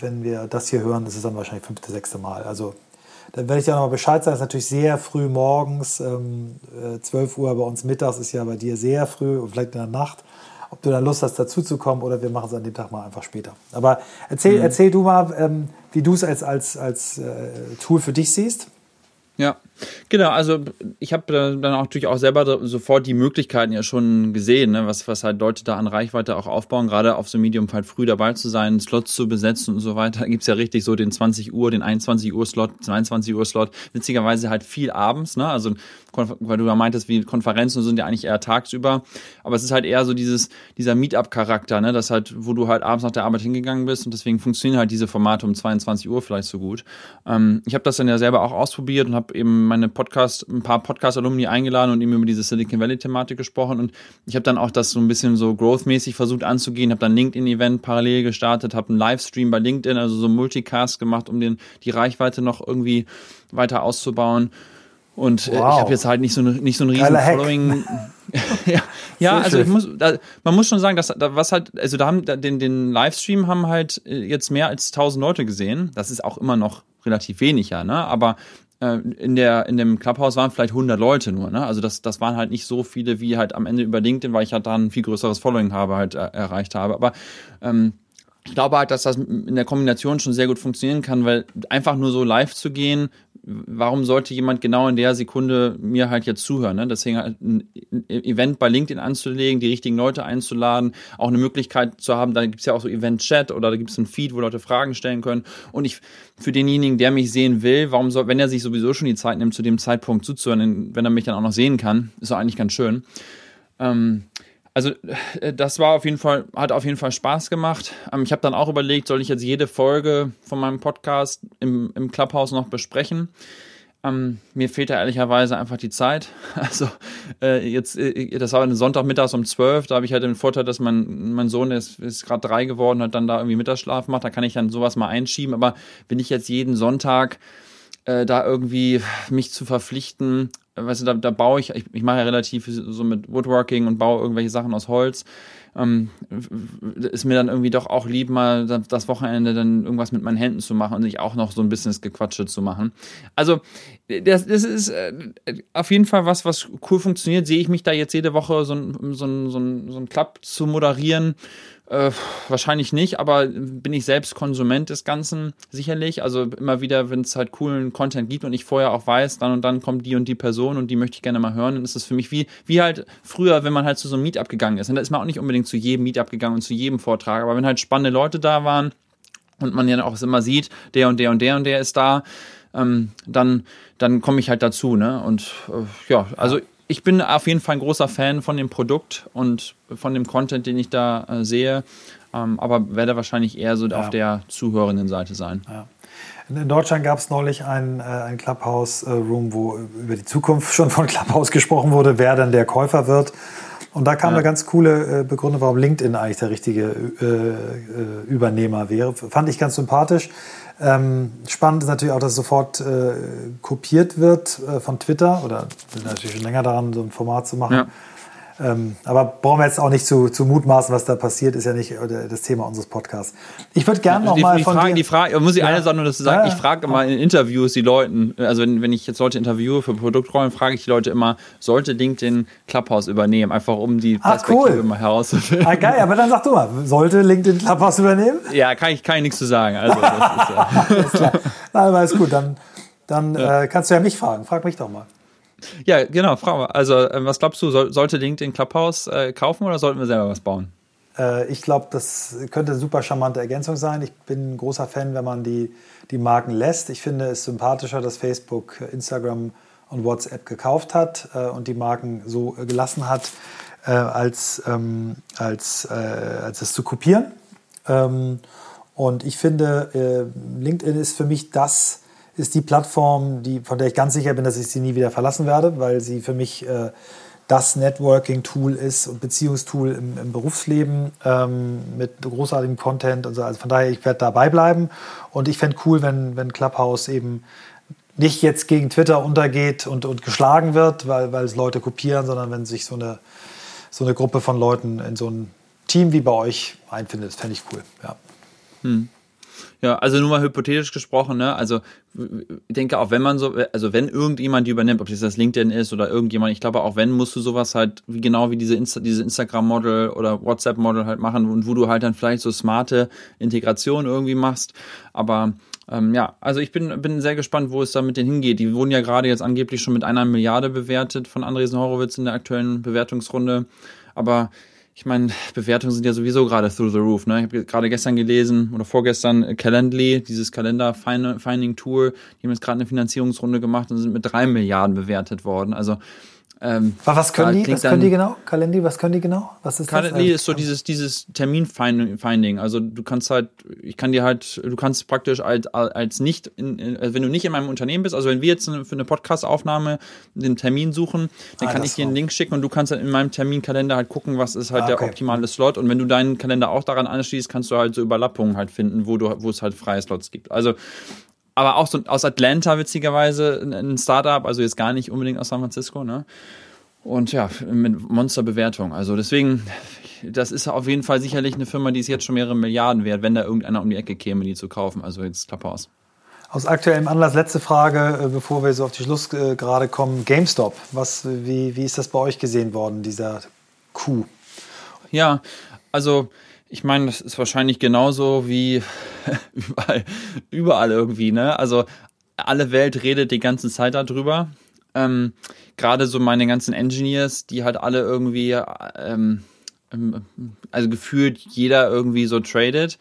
wenn wir das hier hören, ist es dann wahrscheinlich fünfte, sechste Mal. Also dann werde ich dir noch mal Bescheid sagen. Es ist natürlich sehr früh morgens, ähm, 12 äh, Uhr bei uns mittags ist ja bei dir sehr früh und vielleicht in der Nacht ob du da Lust hast, dazuzukommen oder wir machen es an dem Tag mal einfach später. Aber erzähl, mhm. erzähl du mal, ähm, wie du es als, als, als äh, Tool für dich siehst. Ja, genau. Also ich habe dann natürlich auch selber sofort die Möglichkeiten ja schon gesehen, ne, was, was halt Leute da an Reichweite auch aufbauen, gerade auf so Medium halt früh dabei zu sein, Slots zu besetzen und so weiter. Da gibt's ja richtig so den 20 Uhr, den 21 Uhr Slot, 22 Uhr Slot. Witzigerweise halt viel abends, ne? Also weil du ja meintest, wie Konferenzen sind ja eigentlich eher tagsüber. Aber es ist halt eher so dieses, dieser Meetup-Charakter, ne? Das halt, wo du halt abends nach der Arbeit hingegangen bist und deswegen funktionieren halt diese Formate um 22 Uhr vielleicht so gut. Ähm, ich habe das dann ja selber auch ausprobiert und habe habe eben meine Podcast, ein paar Podcast-Alumni eingeladen und eben über diese Silicon Valley-Thematik gesprochen. Und ich habe dann auch das so ein bisschen so growth-mäßig versucht anzugehen, habe dann LinkedIn-Event parallel gestartet, habe einen Livestream bei LinkedIn, also so Multicast gemacht, um den, die Reichweite noch irgendwie weiter auszubauen. Und wow. äh, ich habe jetzt halt nicht so, nicht so ein riesen Following. ja, ja also ich muss, da, man muss schon sagen, dass da, was halt, also da haben den, den Livestream haben halt äh, jetzt mehr als 1000 Leute gesehen. Das ist auch immer noch relativ wenig, ja, ne? Aber in der in dem Clubhouse waren vielleicht 100 Leute nur, ne? Also das das waren halt nicht so viele wie halt am Ende über LinkedIn, weil ich halt da ein viel größeres Following habe halt äh, erreicht habe. Aber ähm, ich glaube halt, dass das in der Kombination schon sehr gut funktionieren kann, weil einfach nur so live zu gehen, warum sollte jemand genau in der Sekunde mir halt jetzt zuhören? Ne? Deswegen halt ein Event bei LinkedIn anzulegen, die richtigen Leute einzuladen, auch eine Möglichkeit zu haben, da gibt's ja auch so Event-Chat oder da gibt's ein Feed, wo Leute Fragen stellen können. Und ich, für denjenigen, der mich sehen will, warum soll, wenn er sich sowieso schon die Zeit nimmt, zu dem Zeitpunkt zuzuhören, wenn er mich dann auch noch sehen kann, ist doch eigentlich ganz schön. Ähm, also äh, das war auf jeden Fall, hat auf jeden Fall Spaß gemacht. Ähm, ich habe dann auch überlegt, soll ich jetzt jede Folge von meinem Podcast im, im Clubhouse noch besprechen? Ähm, mir fehlt da ehrlicherweise einfach die Zeit. Also äh, jetzt, äh, das war ein Sonntagmittags um 12, da habe ich halt den Vorteil, dass mein, mein Sohn ist, ist gerade drei geworden, hat dann da irgendwie Mittagsschlaf macht, da kann ich dann sowas mal einschieben. Aber wenn ich jetzt jeden Sonntag äh, da irgendwie mich zu verpflichten, weißt du, da, da baue ich, ich, ich mache ja relativ so mit Woodworking und baue irgendwelche Sachen aus Holz. Ähm, ist mir dann irgendwie doch auch lieb, mal das Wochenende dann irgendwas mit meinen Händen zu machen und nicht auch noch so ein bisschen das Gequatsche zu machen. Also, das, das ist äh, auf jeden Fall was, was cool funktioniert. Sehe ich mich da jetzt jede Woche so ein, so ein, so ein, so ein Club zu moderieren äh, wahrscheinlich nicht, aber bin ich selbst Konsument des Ganzen sicherlich. Also immer wieder, wenn es halt coolen Content gibt und ich vorher auch weiß, dann und dann kommt die und die Person und die möchte ich gerne mal hören, dann ist es für mich wie, wie halt früher, wenn man halt zu so einem Meetup gegangen ist. Und da ist man auch nicht unbedingt zu jedem Meetup gegangen und zu jedem Vortrag, aber wenn halt spannende Leute da waren und man ja auch immer sieht, der und der und der und der ist da, ähm, dann, dann komme ich halt dazu, ne? Und äh, ja, also ich bin auf jeden Fall ein großer Fan von dem Produkt und von dem Content, den ich da äh, sehe, ähm, aber werde wahrscheinlich eher so ja. auf der zuhörenden Seite sein. Ja. In Deutschland gab es neulich ein, äh, Clubhouse-Room, wo über die Zukunft schon von Clubhouse gesprochen wurde, wer dann der Käufer wird. Und da kam ja. eine ganz coole äh, Begründung, warum LinkedIn eigentlich der richtige äh, äh, Übernehmer wäre. Fand ich ganz sympathisch. Ähm, spannend ist natürlich auch, dass sofort äh, kopiert wird äh, von Twitter oder sind natürlich schon länger daran, so ein Format zu machen. Ja. Ähm, aber brauchen wir jetzt auch nicht zu, zu mutmaßen, was da passiert, ist ja nicht äh, das Thema unseres Podcasts. Ich würde gerne noch die, mal die von Frage, dir... Die Frage, muss ich ja. eine Sache nur dazu sagen, ja, ich frage immer in Interviews die Leute, also wenn, wenn ich jetzt Leute interviewe für Produktrollen, frage ich die Leute immer, sollte LinkedIn Clubhouse übernehmen, einfach um die Perspektive ah, cool. mal herauszufinden. Ah, geil, aber dann sag du mal, sollte LinkedIn Clubhouse übernehmen? Ja, kann ich, kann ich nichts zu sagen. Also, das ist, ja. Alles klar. Nein, aber ist gut, dann, dann ja. äh, kannst du ja mich fragen. Frag mich doch mal. Ja, genau, Frau. Also, äh, was glaubst du, soll, sollte LinkedIn Clubhouse äh, kaufen oder sollten wir selber was bauen? Äh, ich glaube, das könnte eine super charmante Ergänzung sein. Ich bin ein großer Fan, wenn man die, die Marken lässt. Ich finde es sympathischer, dass Facebook, Instagram und WhatsApp gekauft hat äh, und die Marken so gelassen hat, äh, als, ähm, als, äh, als es zu kopieren. Ähm, und ich finde, LinkedIn ist für mich das, ist die Plattform, die, von der ich ganz sicher bin, dass ich sie nie wieder verlassen werde, weil sie für mich äh, das Networking-Tool ist und Beziehungstool im, im Berufsleben ähm, mit großartigem Content und so. Also von daher, ich werde dabei bleiben. Und ich fände cool, wenn, wenn Clubhouse eben nicht jetzt gegen Twitter untergeht und, und geschlagen wird, weil, weil es Leute kopieren, sondern wenn sich so eine, so eine Gruppe von Leuten in so ein Team wie bei euch einfindet. Das fände ich cool. Ja. Hm. Ja, also nur mal hypothetisch gesprochen, ne? Also ich denke auch, wenn man so, also wenn irgendjemand die übernimmt, ob das LinkedIn ist oder irgendjemand, ich glaube auch wenn musst du sowas halt wie genau wie diese Insta, diese Instagram-Model oder WhatsApp-Model halt machen und wo du halt dann vielleicht so smarte Integration irgendwie machst. Aber ähm, ja, also ich bin, bin sehr gespannt, wo es da mit denen hingeht. Die wurden ja gerade jetzt angeblich schon mit einer Milliarde bewertet von Andresen Horowitz in der aktuellen Bewertungsrunde. Aber ich meine, Bewertungen sind ja sowieso gerade through the roof. Ne? Ich habe gerade gestern gelesen oder vorgestern Calendly, dieses Kalender-Finding-Tool, die haben jetzt gerade eine Finanzierungsrunde gemacht und sind mit drei Milliarden bewertet worden. Also ähm, was können die? Was können die genau? Kalendi, was können die genau? Was ist Calendly das? ist so dieses, dieses Termin-Finding. Also du kannst halt, ich kann dir halt, du kannst praktisch als, als nicht, in, also wenn du nicht in meinem Unternehmen bist, also wenn wir jetzt für eine Podcast-Aufnahme den Termin suchen, dann ah, kann ich dir einen Link schicken und du kannst dann in meinem Terminkalender halt gucken, was ist halt ah, okay. der optimale Slot. Und wenn du deinen Kalender auch daran anschließt, kannst du halt so Überlappungen halt finden, wo du, wo es halt freie Slots gibt. Also aber auch so aus Atlanta witzigerweise ein Startup, also jetzt gar nicht unbedingt aus San Francisco, ne? Und ja, mit Monsterbewertung. Also deswegen, das ist auf jeden Fall sicherlich eine Firma, die ist jetzt schon mehrere Milliarden wert, wenn da irgendeiner um die Ecke käme, die zu kaufen. Also jetzt Klappe aus. Aus aktuellem Anlass letzte Frage, äh, bevor wir so auf die Schlussgerade kommen. GameStop, was, wie, wie ist das bei euch gesehen worden, dieser Coup? Ja, also ich meine, das ist wahrscheinlich genauso wie überall, überall irgendwie, ne? Also alle Welt redet die ganze Zeit darüber. Ähm, Gerade so meine ganzen Engineers, die halt alle irgendwie, ähm, ähm also gefühlt jeder irgendwie so tradet.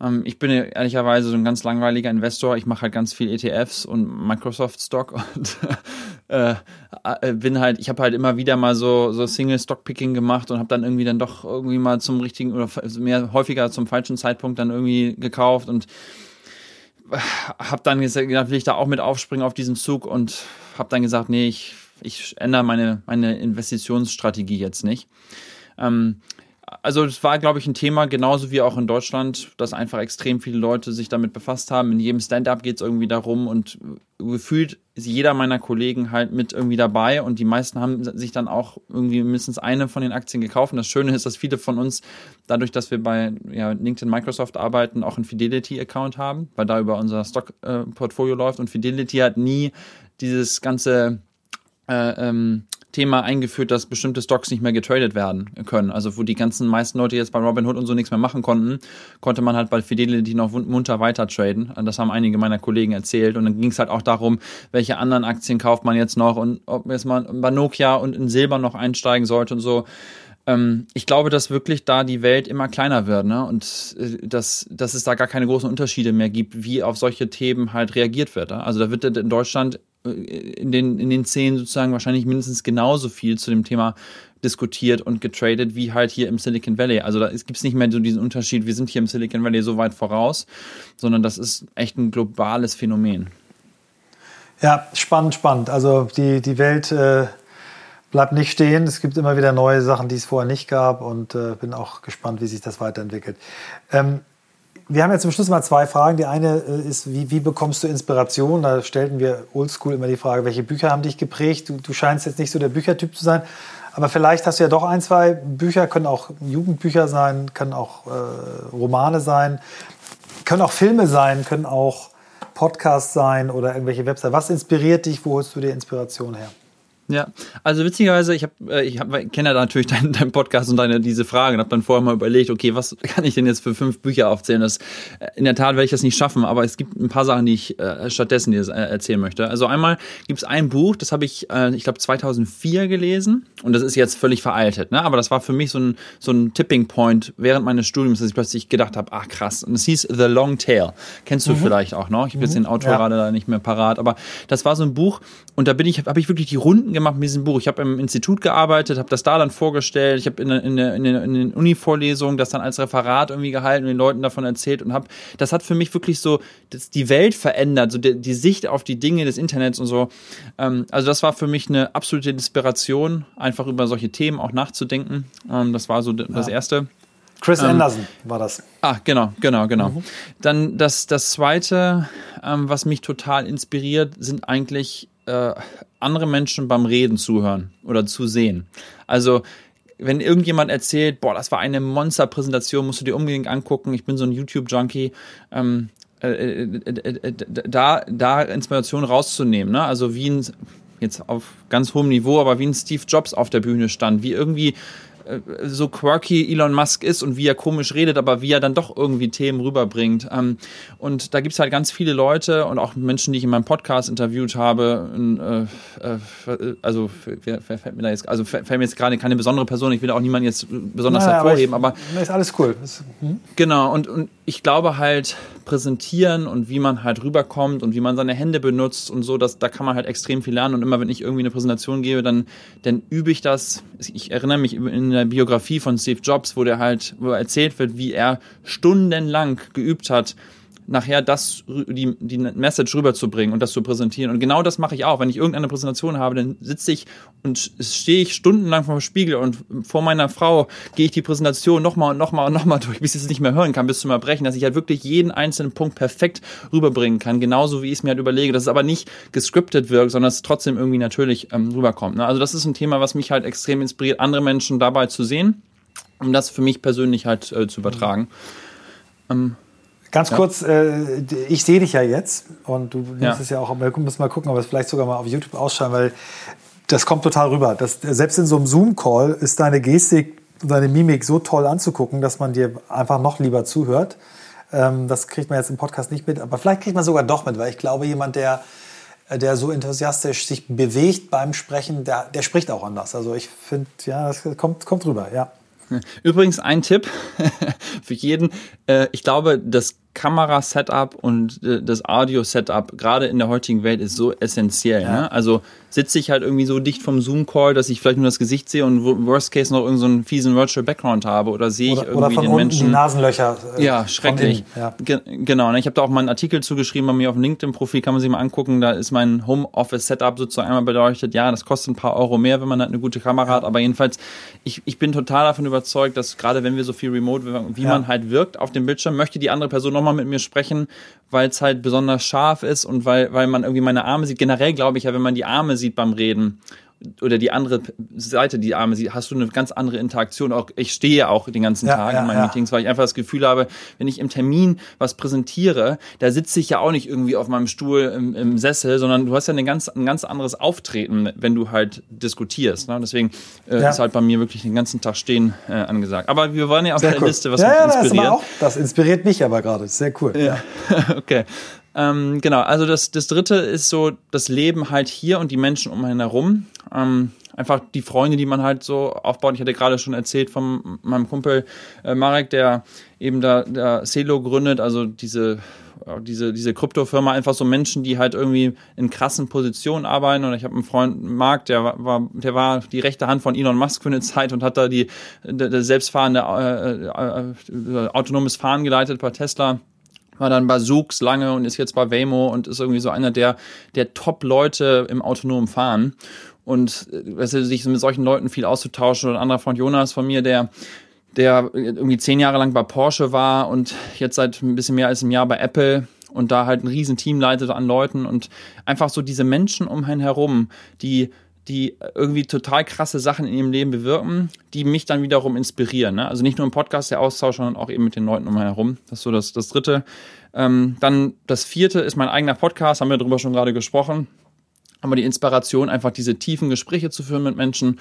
Ähm, ich bin ehrlicherweise so ein ganz langweiliger Investor. Ich mache halt ganz viel ETFs und Microsoft Stock und äh, äh, bin halt, ich habe halt immer wieder mal so, so Single Stock Picking gemacht und habe dann irgendwie dann doch irgendwie mal zum richtigen oder mehr häufiger zum falschen Zeitpunkt dann irgendwie gekauft und habe dann gesagt, will ich da auch mit aufspringen auf diesen Zug und habe dann gesagt, nee, ich, ich ändere meine, meine Investitionsstrategie jetzt nicht. Ähm, also es war, glaube ich, ein Thema, genauso wie auch in Deutschland, dass einfach extrem viele Leute sich damit befasst haben. In jedem Stand-up geht es irgendwie darum und gefühlt ist jeder meiner Kollegen halt mit irgendwie dabei und die meisten haben sich dann auch irgendwie mindestens eine von den Aktien gekauft. Und das Schöne ist, dass viele von uns, dadurch, dass wir bei ja, LinkedIn Microsoft arbeiten, auch einen Fidelity-Account haben, weil da über unser Stock-Portfolio äh, läuft und Fidelity hat nie dieses ganze äh, ähm, Thema eingeführt, dass bestimmte Stocks nicht mehr getradet werden können. Also wo die ganzen meisten Leute jetzt bei Robinhood und so nichts mehr machen konnten, konnte man halt bei Fidelity noch munter weiter traden. Das haben einige meiner Kollegen erzählt. Und dann ging es halt auch darum, welche anderen Aktien kauft man jetzt noch und ob jetzt mal bei Nokia und in Silber noch einsteigen sollte und so ähm, ich glaube, dass wirklich da die Welt immer kleiner wird, ne? Und äh, dass, dass es da gar keine großen Unterschiede mehr gibt, wie auf solche Themen halt reagiert wird. Ne? Also da wird in Deutschland in den, in den Szenen sozusagen wahrscheinlich mindestens genauso viel zu dem Thema diskutiert und getradet wie halt hier im Silicon Valley. Also da gibt es nicht mehr so diesen Unterschied, wir sind hier im Silicon Valley so weit voraus, sondern das ist echt ein globales Phänomen. Ja, spannend, spannend. Also die, die Welt äh, bleibt nicht stehen. Es gibt immer wieder neue Sachen, die es vorher nicht gab und äh, bin auch gespannt, wie sich das weiterentwickelt. Ähm, wir haben jetzt zum Schluss mal zwei Fragen. Die eine äh, ist, wie, wie bekommst du Inspiration? Da stellten wir oldschool immer die Frage, welche Bücher haben dich geprägt? Du, du scheinst jetzt nicht so der Büchertyp zu sein, aber vielleicht hast du ja doch ein, zwei Bücher, können auch Jugendbücher sein, können auch äh, Romane sein, können auch Filme sein, können auch Podcasts sein oder irgendwelche Websites. Was inspiriert dich? Wo holst du dir Inspiration her? Ja, also witzigerweise, ich habe, äh, ich hab, kenne ja natürlich deinen, deinen Podcast und deine diese Fragen und habe dann vorher mal überlegt, okay, was kann ich denn jetzt für fünf Bücher aufzählen? Das, äh, in der Tat werde ich das nicht schaffen, aber es gibt ein paar Sachen, die ich äh, stattdessen dir äh, erzählen möchte. Also einmal gibt es ein Buch, das habe ich, äh, ich glaube 2004 gelesen und das ist jetzt völlig veraltet, ne? Aber das war für mich so ein so ein Tipping Point während meines Studiums, dass ich plötzlich gedacht habe, ach krass. Und es hieß The Long Tail. Kennst du mhm. vielleicht auch noch? Ich habe mhm. jetzt den Autor ja. gerade da nicht mehr parat, aber das war so ein Buch und da bin ich, habe ich wirklich die Runden gemacht mit diesem Buch. Ich habe im Institut gearbeitet, habe das da dann vorgestellt. Ich habe in, in, in, in den Uni-Vorlesungen das dann als Referat irgendwie gehalten und den Leuten davon erzählt und habe, das hat für mich wirklich so das, die Welt verändert, so die, die Sicht auf die Dinge des Internets und so. Ähm, also das war für mich eine absolute Inspiration, einfach über solche Themen auch nachzudenken. Ähm, das war so das ja. Erste. Chris ähm, Anderson war das. Ah, genau, genau, genau. Mhm. Dann das, das Zweite, ähm, was mich total inspiriert, sind eigentlich äh, andere Menschen beim Reden zuhören oder zu sehen. Also wenn irgendjemand erzählt, boah, das war eine Monsterpräsentation, musst du dir unbedingt angucken. Ich bin so ein YouTube-Junkie. Ähm, äh, äh, da, da Inspiration rauszunehmen, ne? Also wie ein, jetzt auf ganz hohem Niveau, aber wie ein Steve Jobs auf der Bühne stand, wie irgendwie so quirky Elon Musk ist und wie er komisch redet, aber wie er dann doch irgendwie Themen rüberbringt. Ähm, und da gibt es halt ganz viele Leute und auch Menschen, die ich in meinem Podcast interviewt habe. Äh, äh, also wer, wer fällt mir da jetzt, also fällt mir jetzt gerade keine besondere Person, ich will auch niemanden jetzt besonders naja, hervorheben, aber, ich, ist alles cool. Hm? Genau, und, und ich glaube halt, präsentieren und wie man halt rüberkommt und wie man seine Hände benutzt und so, dass, da kann man halt extrem viel lernen. Und immer wenn ich irgendwie eine Präsentation gebe, dann, dann übe ich das. Ich erinnere mich in der Biografie von Steve Jobs, wo der halt, wo erzählt wird, wie er stundenlang geübt hat, nachher das, die, die Message rüberzubringen und das zu präsentieren. Und genau das mache ich auch. Wenn ich irgendeine Präsentation habe, dann sitze ich und stehe ich stundenlang vor dem Spiegel und vor meiner Frau gehe ich die Präsentation nochmal und nochmal und nochmal durch, bis ich es nicht mehr hören kann, bis zum Erbrechen, dass ich halt wirklich jeden einzelnen Punkt perfekt rüberbringen kann, genauso wie ich es mir halt überlege, dass es aber nicht gescriptet wirkt, sondern dass es trotzdem irgendwie natürlich ähm, rüberkommt. Ne? Also das ist ein Thema, was mich halt extrem inspiriert, andere Menschen dabei zu sehen, um das für mich persönlich halt äh, zu übertragen. Ähm, Ganz ja. kurz, äh, ich sehe dich ja jetzt und du nimmst ja. es ja auch, wir müssen mal gucken, ob wir es vielleicht sogar mal auf YouTube ausschauen, weil das kommt total rüber. Das, selbst in so einem Zoom-Call ist deine Gestik deine Mimik so toll anzugucken, dass man dir einfach noch lieber zuhört. Ähm, das kriegt man jetzt im Podcast nicht mit, aber vielleicht kriegt man sogar doch mit, weil ich glaube, jemand, der, der so enthusiastisch sich bewegt beim Sprechen, der, der spricht auch anders. Also ich finde, ja, das kommt, kommt rüber, ja. Übrigens ein Tipp für jeden. Äh, ich glaube, das Kamera-Setup und äh, das Audio-Setup gerade in der heutigen Welt ist so essentiell. Ja. Ne? Also sitze ich halt irgendwie so dicht vom Zoom-Call, dass ich vielleicht nur das Gesicht sehe und worst case noch irgendeinen so fiesen Virtual Background habe oder sehe ich oder, irgendwie oder von den Menschen die Nasenlöcher. Äh, ja, schrecklich. Ja. Ge genau. Ne? Ich habe da auch mal einen Artikel zugeschrieben bei mir auf dem LinkedIn-Profil, kann man sich mal angucken. Da ist mein Home-Office-Setup sozusagen einmal beleuchtet. Ja, das kostet ein paar Euro mehr, wenn man halt eine gute Kamera hat. Aber jedenfalls, ich, ich bin total davon überzeugt, dass gerade wenn wir so viel Remote, wie ja. man halt wirkt auf dem Bildschirm, möchte die andere Person nochmal mit mir sprechen, weil es halt besonders scharf ist und weil, weil man irgendwie meine Arme sieht. Generell glaube ich ja, wenn man die Arme sieht beim Reden oder die andere Seite, die Arme sieht, hast du eine ganz andere Interaktion. Auch ich stehe auch den ganzen ja, Tag ja, in meinen ja. Meetings, weil ich einfach das Gefühl habe, wenn ich im Termin was präsentiere, da sitze ich ja auch nicht irgendwie auf meinem Stuhl im, im Sessel, sondern du hast ja ein ganz, ein ganz anderes Auftreten, wenn du halt diskutierst. Ne? Deswegen äh, ist halt bei mir wirklich den ganzen Tag stehen äh, angesagt. Aber wir waren ja auf Sehr der cool. Liste, was ja, mich inspiriert. Das, auch, das inspiriert mich aber gerade. Sehr cool. Ja. okay. Ähm, genau, also das, das dritte ist so das Leben halt hier und die Menschen um einen herum. Ähm, einfach die Freunde, die man halt so aufbaut. Ich hatte gerade schon erzählt von meinem Kumpel äh, Marek, der eben da der Celo gründet, also diese diese, diese Kryptofirma, einfach so Menschen, die halt irgendwie in krassen Positionen arbeiten. Und ich habe einen Freund, Mark, der war, der war die rechte Hand von Elon Musk für eine Zeit und hat da die, der, der selbstfahrende äh, äh, autonomes Fahren geleitet bei Tesla war dann bei Zoox lange und ist jetzt bei Waymo und ist irgendwie so einer der, der Top-Leute im autonomen Fahren. Und äh, weißt du, sich mit solchen Leuten viel auszutauschen. Und ein anderer Freund Jonas von mir, der der irgendwie zehn Jahre lang bei Porsche war und jetzt seit ein bisschen mehr als einem Jahr bei Apple und da halt ein riesen Team leitet an Leuten und einfach so diese Menschen um einen herum, die die irgendwie total krasse Sachen in ihrem Leben bewirken, die mich dann wiederum inspirieren. Ne? Also nicht nur im Podcast der Austausch, sondern auch eben mit den Leuten um herum. Das ist so das, das Dritte. Ähm, dann das Vierte ist mein eigener Podcast, haben wir darüber schon gerade gesprochen aber die Inspiration, einfach diese tiefen Gespräche zu führen mit Menschen,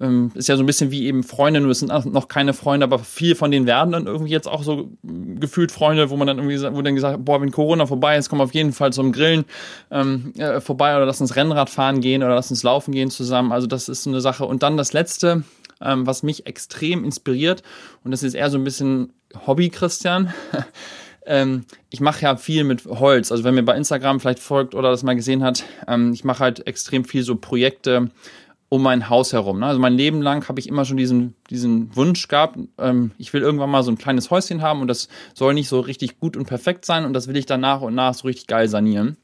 ähm, ist ja so ein bisschen wie eben Freunde, nur es sind noch keine Freunde, aber viele von denen werden dann irgendwie jetzt auch so gefühlt Freunde, wo man dann irgendwie, wo dann gesagt, boah, wenn Corona vorbei ist, komm auf jeden Fall zum Grillen ähm, äh, vorbei oder lass uns Rennrad fahren gehen oder lass uns laufen gehen zusammen. Also das ist eine Sache. Und dann das Letzte, ähm, was mich extrem inspiriert, und das ist eher so ein bisschen Hobby, Christian. ähm, ich mache ja viel mit Holz. Also wenn mir bei Instagram vielleicht folgt oder das mal gesehen hat, ähm, ich mache halt extrem viel so Projekte um mein Haus herum. Ne? Also mein Leben lang habe ich immer schon diesen, diesen Wunsch gehabt, ähm, ich will irgendwann mal so ein kleines Häuschen haben und das soll nicht so richtig gut und perfekt sein und das will ich dann nach und nach so richtig geil sanieren.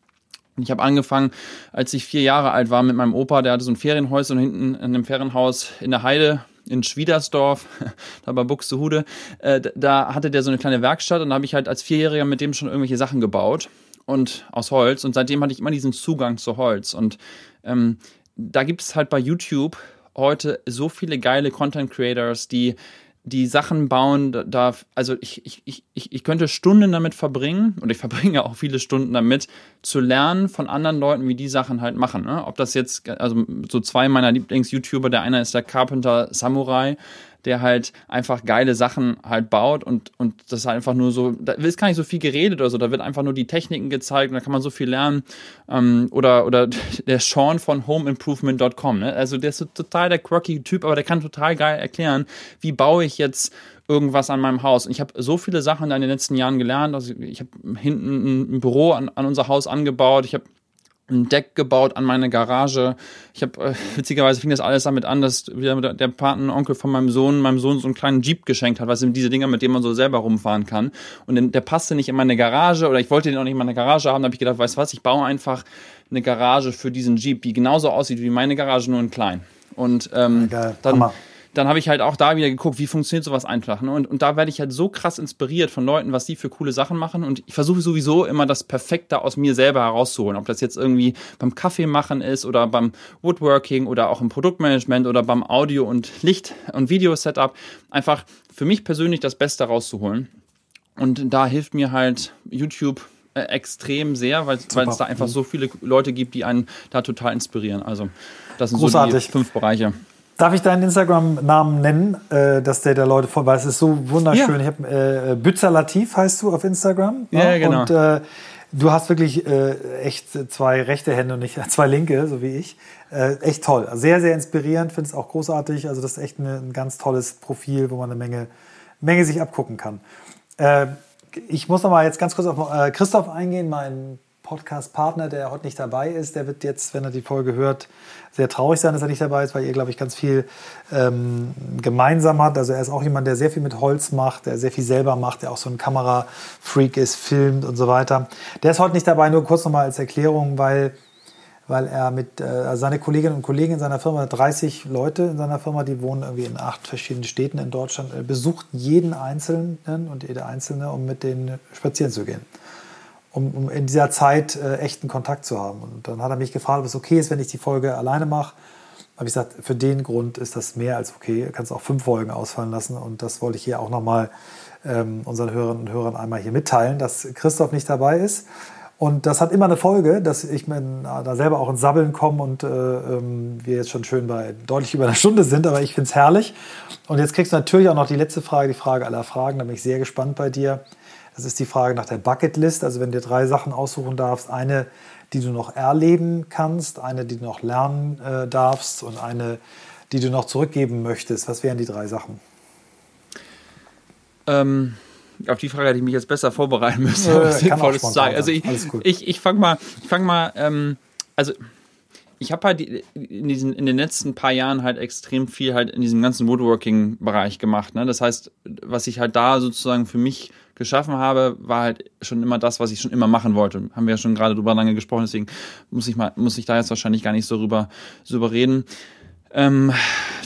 Ich habe angefangen, als ich vier Jahre alt war mit meinem Opa, der hatte so ein Ferienhäuschen hinten in einem Ferienhaus in der Heide in Schwiedersdorf, da bei Buxtehude, äh, da hatte der so eine kleine Werkstatt und da habe ich halt als Vierjähriger mit dem schon irgendwelche Sachen gebaut und aus Holz und seitdem hatte ich immer diesen Zugang zu Holz und ähm, da gibt es halt bei YouTube heute so viele geile Content Creators, die die Sachen bauen, da, also ich, ich, ich, ich könnte Stunden damit verbringen, und ich verbringe auch viele Stunden damit, zu lernen von anderen Leuten, wie die Sachen halt machen. Ne? Ob das jetzt, also so zwei meiner Lieblings-YouTuber, der eine ist der Carpenter Samurai, der halt einfach geile Sachen halt baut und, und das ist einfach nur so, da ist gar nicht so viel geredet oder so, da wird einfach nur die Techniken gezeigt und da kann man so viel lernen. Ähm, oder, oder der Sean von homeimprovement.com, ne? Also der ist so total der quirky Typ, aber der kann total geil erklären, wie baue ich jetzt irgendwas an meinem Haus. Und ich habe so viele Sachen in den letzten Jahren gelernt. Also ich habe hinten ein Büro an, an unser Haus angebaut. Ich habe ein Deck gebaut an meine Garage. Ich habe äh, witzigerweise fing das alles damit an, dass wieder der Patenonkel von meinem Sohn meinem Sohn so einen kleinen Jeep geschenkt hat, was eben diese Dinger, mit denen man so selber rumfahren kann. Und der passte nicht in meine Garage oder ich wollte den auch nicht in meine Garage haben. Da habe ich gedacht, weißt du was, ich baue einfach eine Garage für diesen Jeep, die genauso aussieht wie meine Garage, nur in klein. Und ähm, Geil. dann Hammer dann habe ich halt auch da wieder geguckt, wie funktioniert sowas einfach. Ne? Und, und da werde ich halt so krass inspiriert von Leuten, was die für coole Sachen machen. Und ich versuche sowieso immer das Perfekte aus mir selber herauszuholen. Ob das jetzt irgendwie beim Kaffee machen ist oder beim Woodworking oder auch im Produktmanagement oder beim Audio- und Licht- und Video-Setup. Einfach für mich persönlich das Beste rauszuholen. Und da hilft mir halt YouTube äh, extrem sehr, weil, es da einfach mhm. so viele Leute gibt, die einen da total inspirieren. Also das sind Großartig. so die fünf Bereiche. Darf ich deinen Instagram-Namen nennen, äh, dass der der Leute weil es ist so wunderschön. Ja. Ich hab, äh, Bützer Latif heißt du auf Instagram. Ja, ja genau. Und äh, du hast wirklich äh, echt zwei rechte Hände und nicht zwei linke, so wie ich. Äh, echt toll. Sehr, sehr inspirierend, finde es auch großartig. Also das ist echt eine, ein ganz tolles Profil, wo man eine Menge, Menge sich abgucken kann. Äh, ich muss noch mal jetzt ganz kurz auf äh, Christoph eingehen, mein Podcast-Partner, der heute nicht dabei ist. Der wird jetzt, wenn er die Folge hört, sehr traurig sein, dass er nicht dabei ist, weil ihr, glaube ich, ganz viel ähm, gemeinsam hat. Also er ist auch jemand, der sehr viel mit Holz macht, der sehr viel selber macht, der auch so ein Kamerafreak ist, filmt und so weiter. Der ist heute nicht dabei, nur kurz nochmal als Erklärung, weil weil er mit äh, also seine Kolleginnen und Kollegen in seiner Firma, 30 Leute in seiner Firma, die wohnen irgendwie in acht verschiedenen Städten in Deutschland, besucht jeden Einzelnen und jede Einzelne, um mit denen spazieren zu gehen um, um in dieser Zeit äh, echten Kontakt zu haben. Und dann hat er mich gefragt, ob es okay ist, wenn ich die Folge alleine mache. Habe ich gesagt, für den Grund ist das mehr als okay. Du kannst auch fünf Folgen ausfallen lassen. Und das wollte ich hier auch nochmal ähm, unseren Hörerinnen und Hörern einmal hier mitteilen, dass Christoph nicht dabei ist. Und das hat immer eine Folge, dass ich mir da selber auch ins Sabbeln komme und äh, ähm, wir jetzt schon schön bei deutlich über einer Stunde sind, aber ich finde es herrlich. Und jetzt kriegst du natürlich auch noch die letzte Frage, die Frage aller Fragen. Da bin ich sehr gespannt bei dir. Das ist die Frage nach der Bucketlist. Also wenn du drei Sachen aussuchen darfst, eine, die du noch erleben kannst, eine, die du noch lernen äh, darfst und eine, die du noch zurückgeben möchtest. Was wären die drei Sachen? Ähm, auf die Frage hätte ich mich jetzt besser vorbereiten müssen, äh, was Sinnvolles zu sagen. Also ich, ich, ich fange mal, ich fang mal ähm, also ich habe halt in, diesen, in den letzten paar Jahren halt extrem viel halt in diesem ganzen Woodworking-Bereich gemacht. Ne? Das heißt, was ich halt da sozusagen für mich geschaffen habe, war halt schon immer das, was ich schon immer machen wollte. Haben wir ja schon gerade drüber lange gesprochen, deswegen muss ich mal, muss ich da jetzt wahrscheinlich gar nicht so rüber, so überreden. Ähm,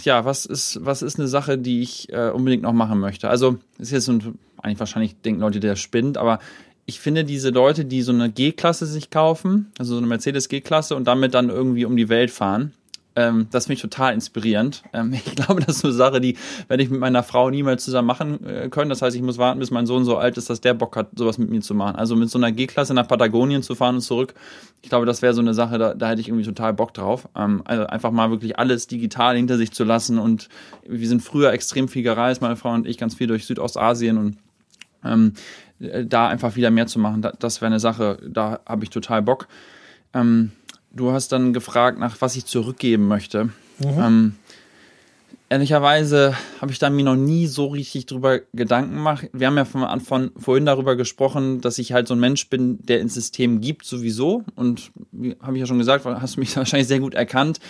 ja, was ist, was ist eine Sache, die ich äh, unbedingt noch machen möchte? Also, ist jetzt so ein, eigentlich wahrscheinlich denken Leute, der spinnt, aber ich finde diese Leute, die so eine G-Klasse sich kaufen, also so eine Mercedes G-Klasse und damit dann irgendwie um die Welt fahren, ähm, das finde ich total inspirierend. Ähm, ich glaube, das ist eine Sache, die werde ich mit meiner Frau niemals zusammen machen äh, können. Das heißt, ich muss warten, bis mein Sohn so alt ist, dass der Bock hat, sowas mit mir zu machen. Also mit so einer G-Klasse nach Patagonien zu fahren und zurück. Ich glaube, das wäre so eine Sache, da, da hätte ich irgendwie total Bock drauf. Ähm, also einfach mal wirklich alles digital hinter sich zu lassen. Und wir sind früher extrem viel gereist, meine Frau und ich, ganz viel durch Südostasien und ähm, da einfach wieder mehr zu machen. Das wäre eine Sache, da habe ich total Bock. Ähm, du hast dann gefragt, nach was ich zurückgeben möchte. Mhm. Ähm, ehrlicherweise habe ich da mir noch nie so richtig drüber Gedanken gemacht. Wir haben ja von Anfang vorhin darüber gesprochen, dass ich halt so ein Mensch bin, der ins System gibt sowieso. Und wie habe ich ja schon gesagt, hast du mich wahrscheinlich sehr gut erkannt.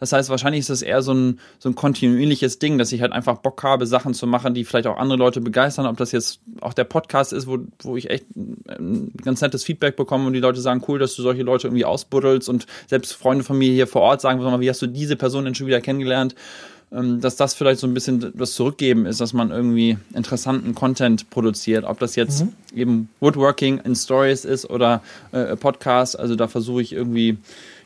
Das heißt, wahrscheinlich ist das eher so ein, so ein kontinuierliches Ding, dass ich halt einfach Bock habe, Sachen zu machen, die vielleicht auch andere Leute begeistern. Ob das jetzt auch der Podcast ist, wo, wo ich echt ein ganz nettes Feedback bekomme und die Leute sagen, cool, dass du solche Leute irgendwie ausbuddelst und selbst Freunde von mir hier vor Ort sagen, wie hast du diese Person denn schon wieder kennengelernt? Ähm, dass das vielleicht so ein bisschen das Zurückgeben ist, dass man irgendwie interessanten Content produziert. Ob das jetzt mhm. eben Woodworking in Stories ist oder äh, Podcast. Also da versuche ich irgendwie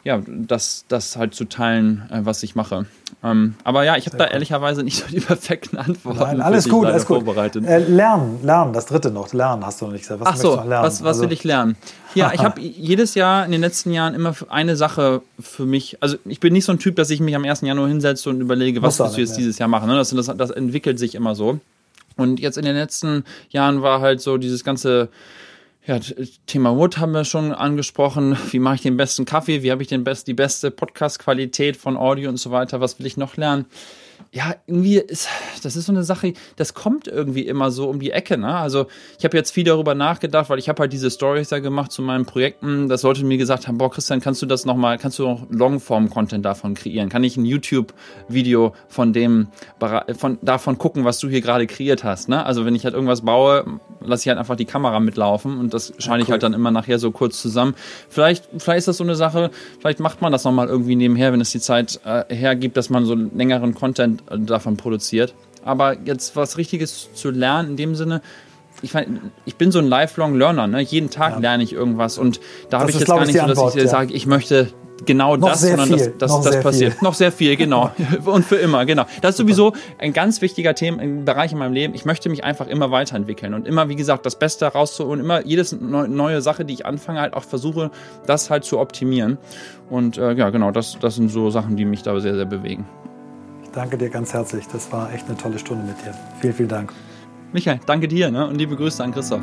ja, das, das halt zu teilen, äh, was ich mache. Ähm, aber ja, ich habe da cool. ehrlicherweise nicht so die perfekten Antworten. Nein, alles gut, alles gut. Äh, lernen, lernen, das dritte noch. Lernen hast du noch nicht gesagt. Was Ach so, was, was also, will ich lernen? Ja, ich habe jedes Jahr in den letzten Jahren immer eine Sache für mich. Also ich bin nicht so ein Typ, dass ich mich am 1. Januar hinsetze und überlege, was willst du jetzt dieses Jahr machen. Ne? Das, das, das entwickelt sich immer so. Und jetzt in den letzten Jahren war halt so dieses ganze ja, Thema Wood haben wir schon angesprochen. Wie mache ich den besten Kaffee? Wie habe ich den best, die beste Podcast-Qualität von Audio und so weiter? Was will ich noch lernen? Ja, irgendwie ist, das ist so eine Sache, das kommt irgendwie immer so um die Ecke. Ne? Also ich habe jetzt viel darüber nachgedacht, weil ich habe halt diese Stories da gemacht zu meinen Projekten, dass Leute mir gesagt haben, boah, Christian, kannst du das nochmal, kannst du noch Longform-Content davon kreieren? Kann ich ein YouTube-Video von dem, von, davon gucken, was du hier gerade kreiert hast? Ne? Also wenn ich halt irgendwas baue, lasse ich halt einfach die Kamera mitlaufen und das scheine ja, cool. ich halt dann immer nachher so kurz zusammen. Vielleicht, vielleicht ist das so eine Sache, vielleicht macht man das nochmal irgendwie nebenher, wenn es die Zeit äh, hergibt, dass man so längeren Content davon produziert. Aber jetzt was Richtiges zu lernen in dem Sinne, ich, ich bin so ein lifelong Learner. Ne? Jeden Tag ja. lerne ich irgendwas und da habe ich jetzt gar nicht so, dass Antwort, ich ja. sage, ich möchte genau noch das, sondern viel. das, das, das passiert. Viel. Noch sehr viel, genau. und für immer, genau. Das ist sowieso ein ganz wichtiger Thema, ein Bereich in meinem Leben. Ich möchte mich einfach immer weiterentwickeln und immer, wie gesagt, das Beste rauszuholen. Immer jedes neue Sache, die ich anfange, halt auch versuche, das halt zu optimieren. Und äh, ja, genau, das, das sind so Sachen, die mich da sehr, sehr bewegen danke dir ganz herzlich. Das war echt eine tolle Stunde mit dir. Vielen, vielen Dank. Michael, danke dir ne? und liebe Grüße an Christoph.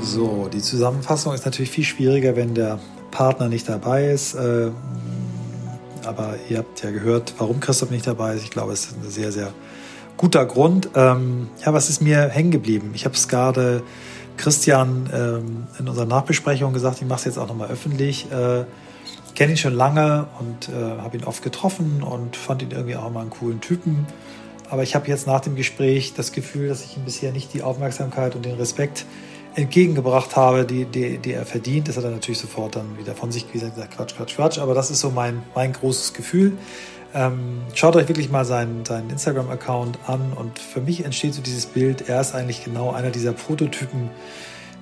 So, die Zusammenfassung ist natürlich viel schwieriger, wenn der Partner nicht dabei ist. Äh, aber ihr habt ja gehört, warum Christoph nicht dabei ist. Ich glaube, es ist ein sehr, sehr guter Grund. Ähm, ja, was ist mir hängen geblieben? Ich habe es gerade Christian ähm, in unserer Nachbesprechung gesagt, ich mache es jetzt auch nochmal öffentlich. Kenne ihn schon lange und äh, habe ihn oft getroffen und fand ihn irgendwie auch mal einen coolen Typen. Aber ich habe jetzt nach dem Gespräch das Gefühl, dass ich ihm bisher nicht die Aufmerksamkeit und den Respekt entgegengebracht habe, die, die, die er verdient. Das hat er natürlich sofort dann wieder von sich gesagt, Quatsch, Quatsch, Quatsch. Aber das ist so mein, mein großes Gefühl. Ähm, schaut euch wirklich mal seinen, seinen Instagram-Account an und für mich entsteht so dieses Bild, er ist eigentlich genau einer dieser Prototypen,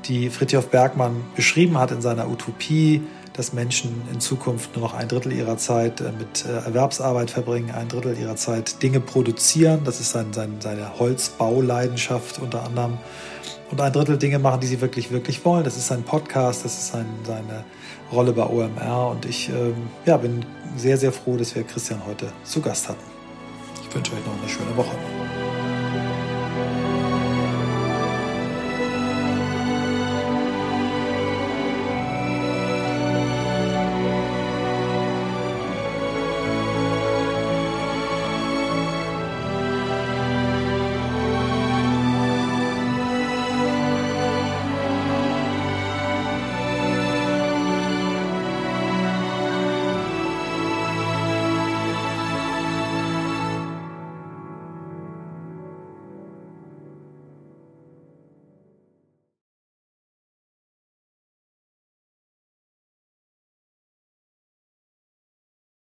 die Fritjof Bergmann beschrieben hat in seiner Utopie, dass Menschen in Zukunft nur noch ein Drittel ihrer Zeit äh, mit äh, Erwerbsarbeit verbringen, ein Drittel ihrer Zeit Dinge produzieren. Das ist sein, sein, seine Holzbauleidenschaft unter anderem. Und ein Drittel Dinge machen, die sie wirklich, wirklich wollen. Das ist sein Podcast, das ist sein, seine Rolle bei OMR. Und ich ähm, ja, bin sehr, sehr froh, dass wir Christian heute zu Gast hatten. Ich wünsche euch noch eine schöne Woche.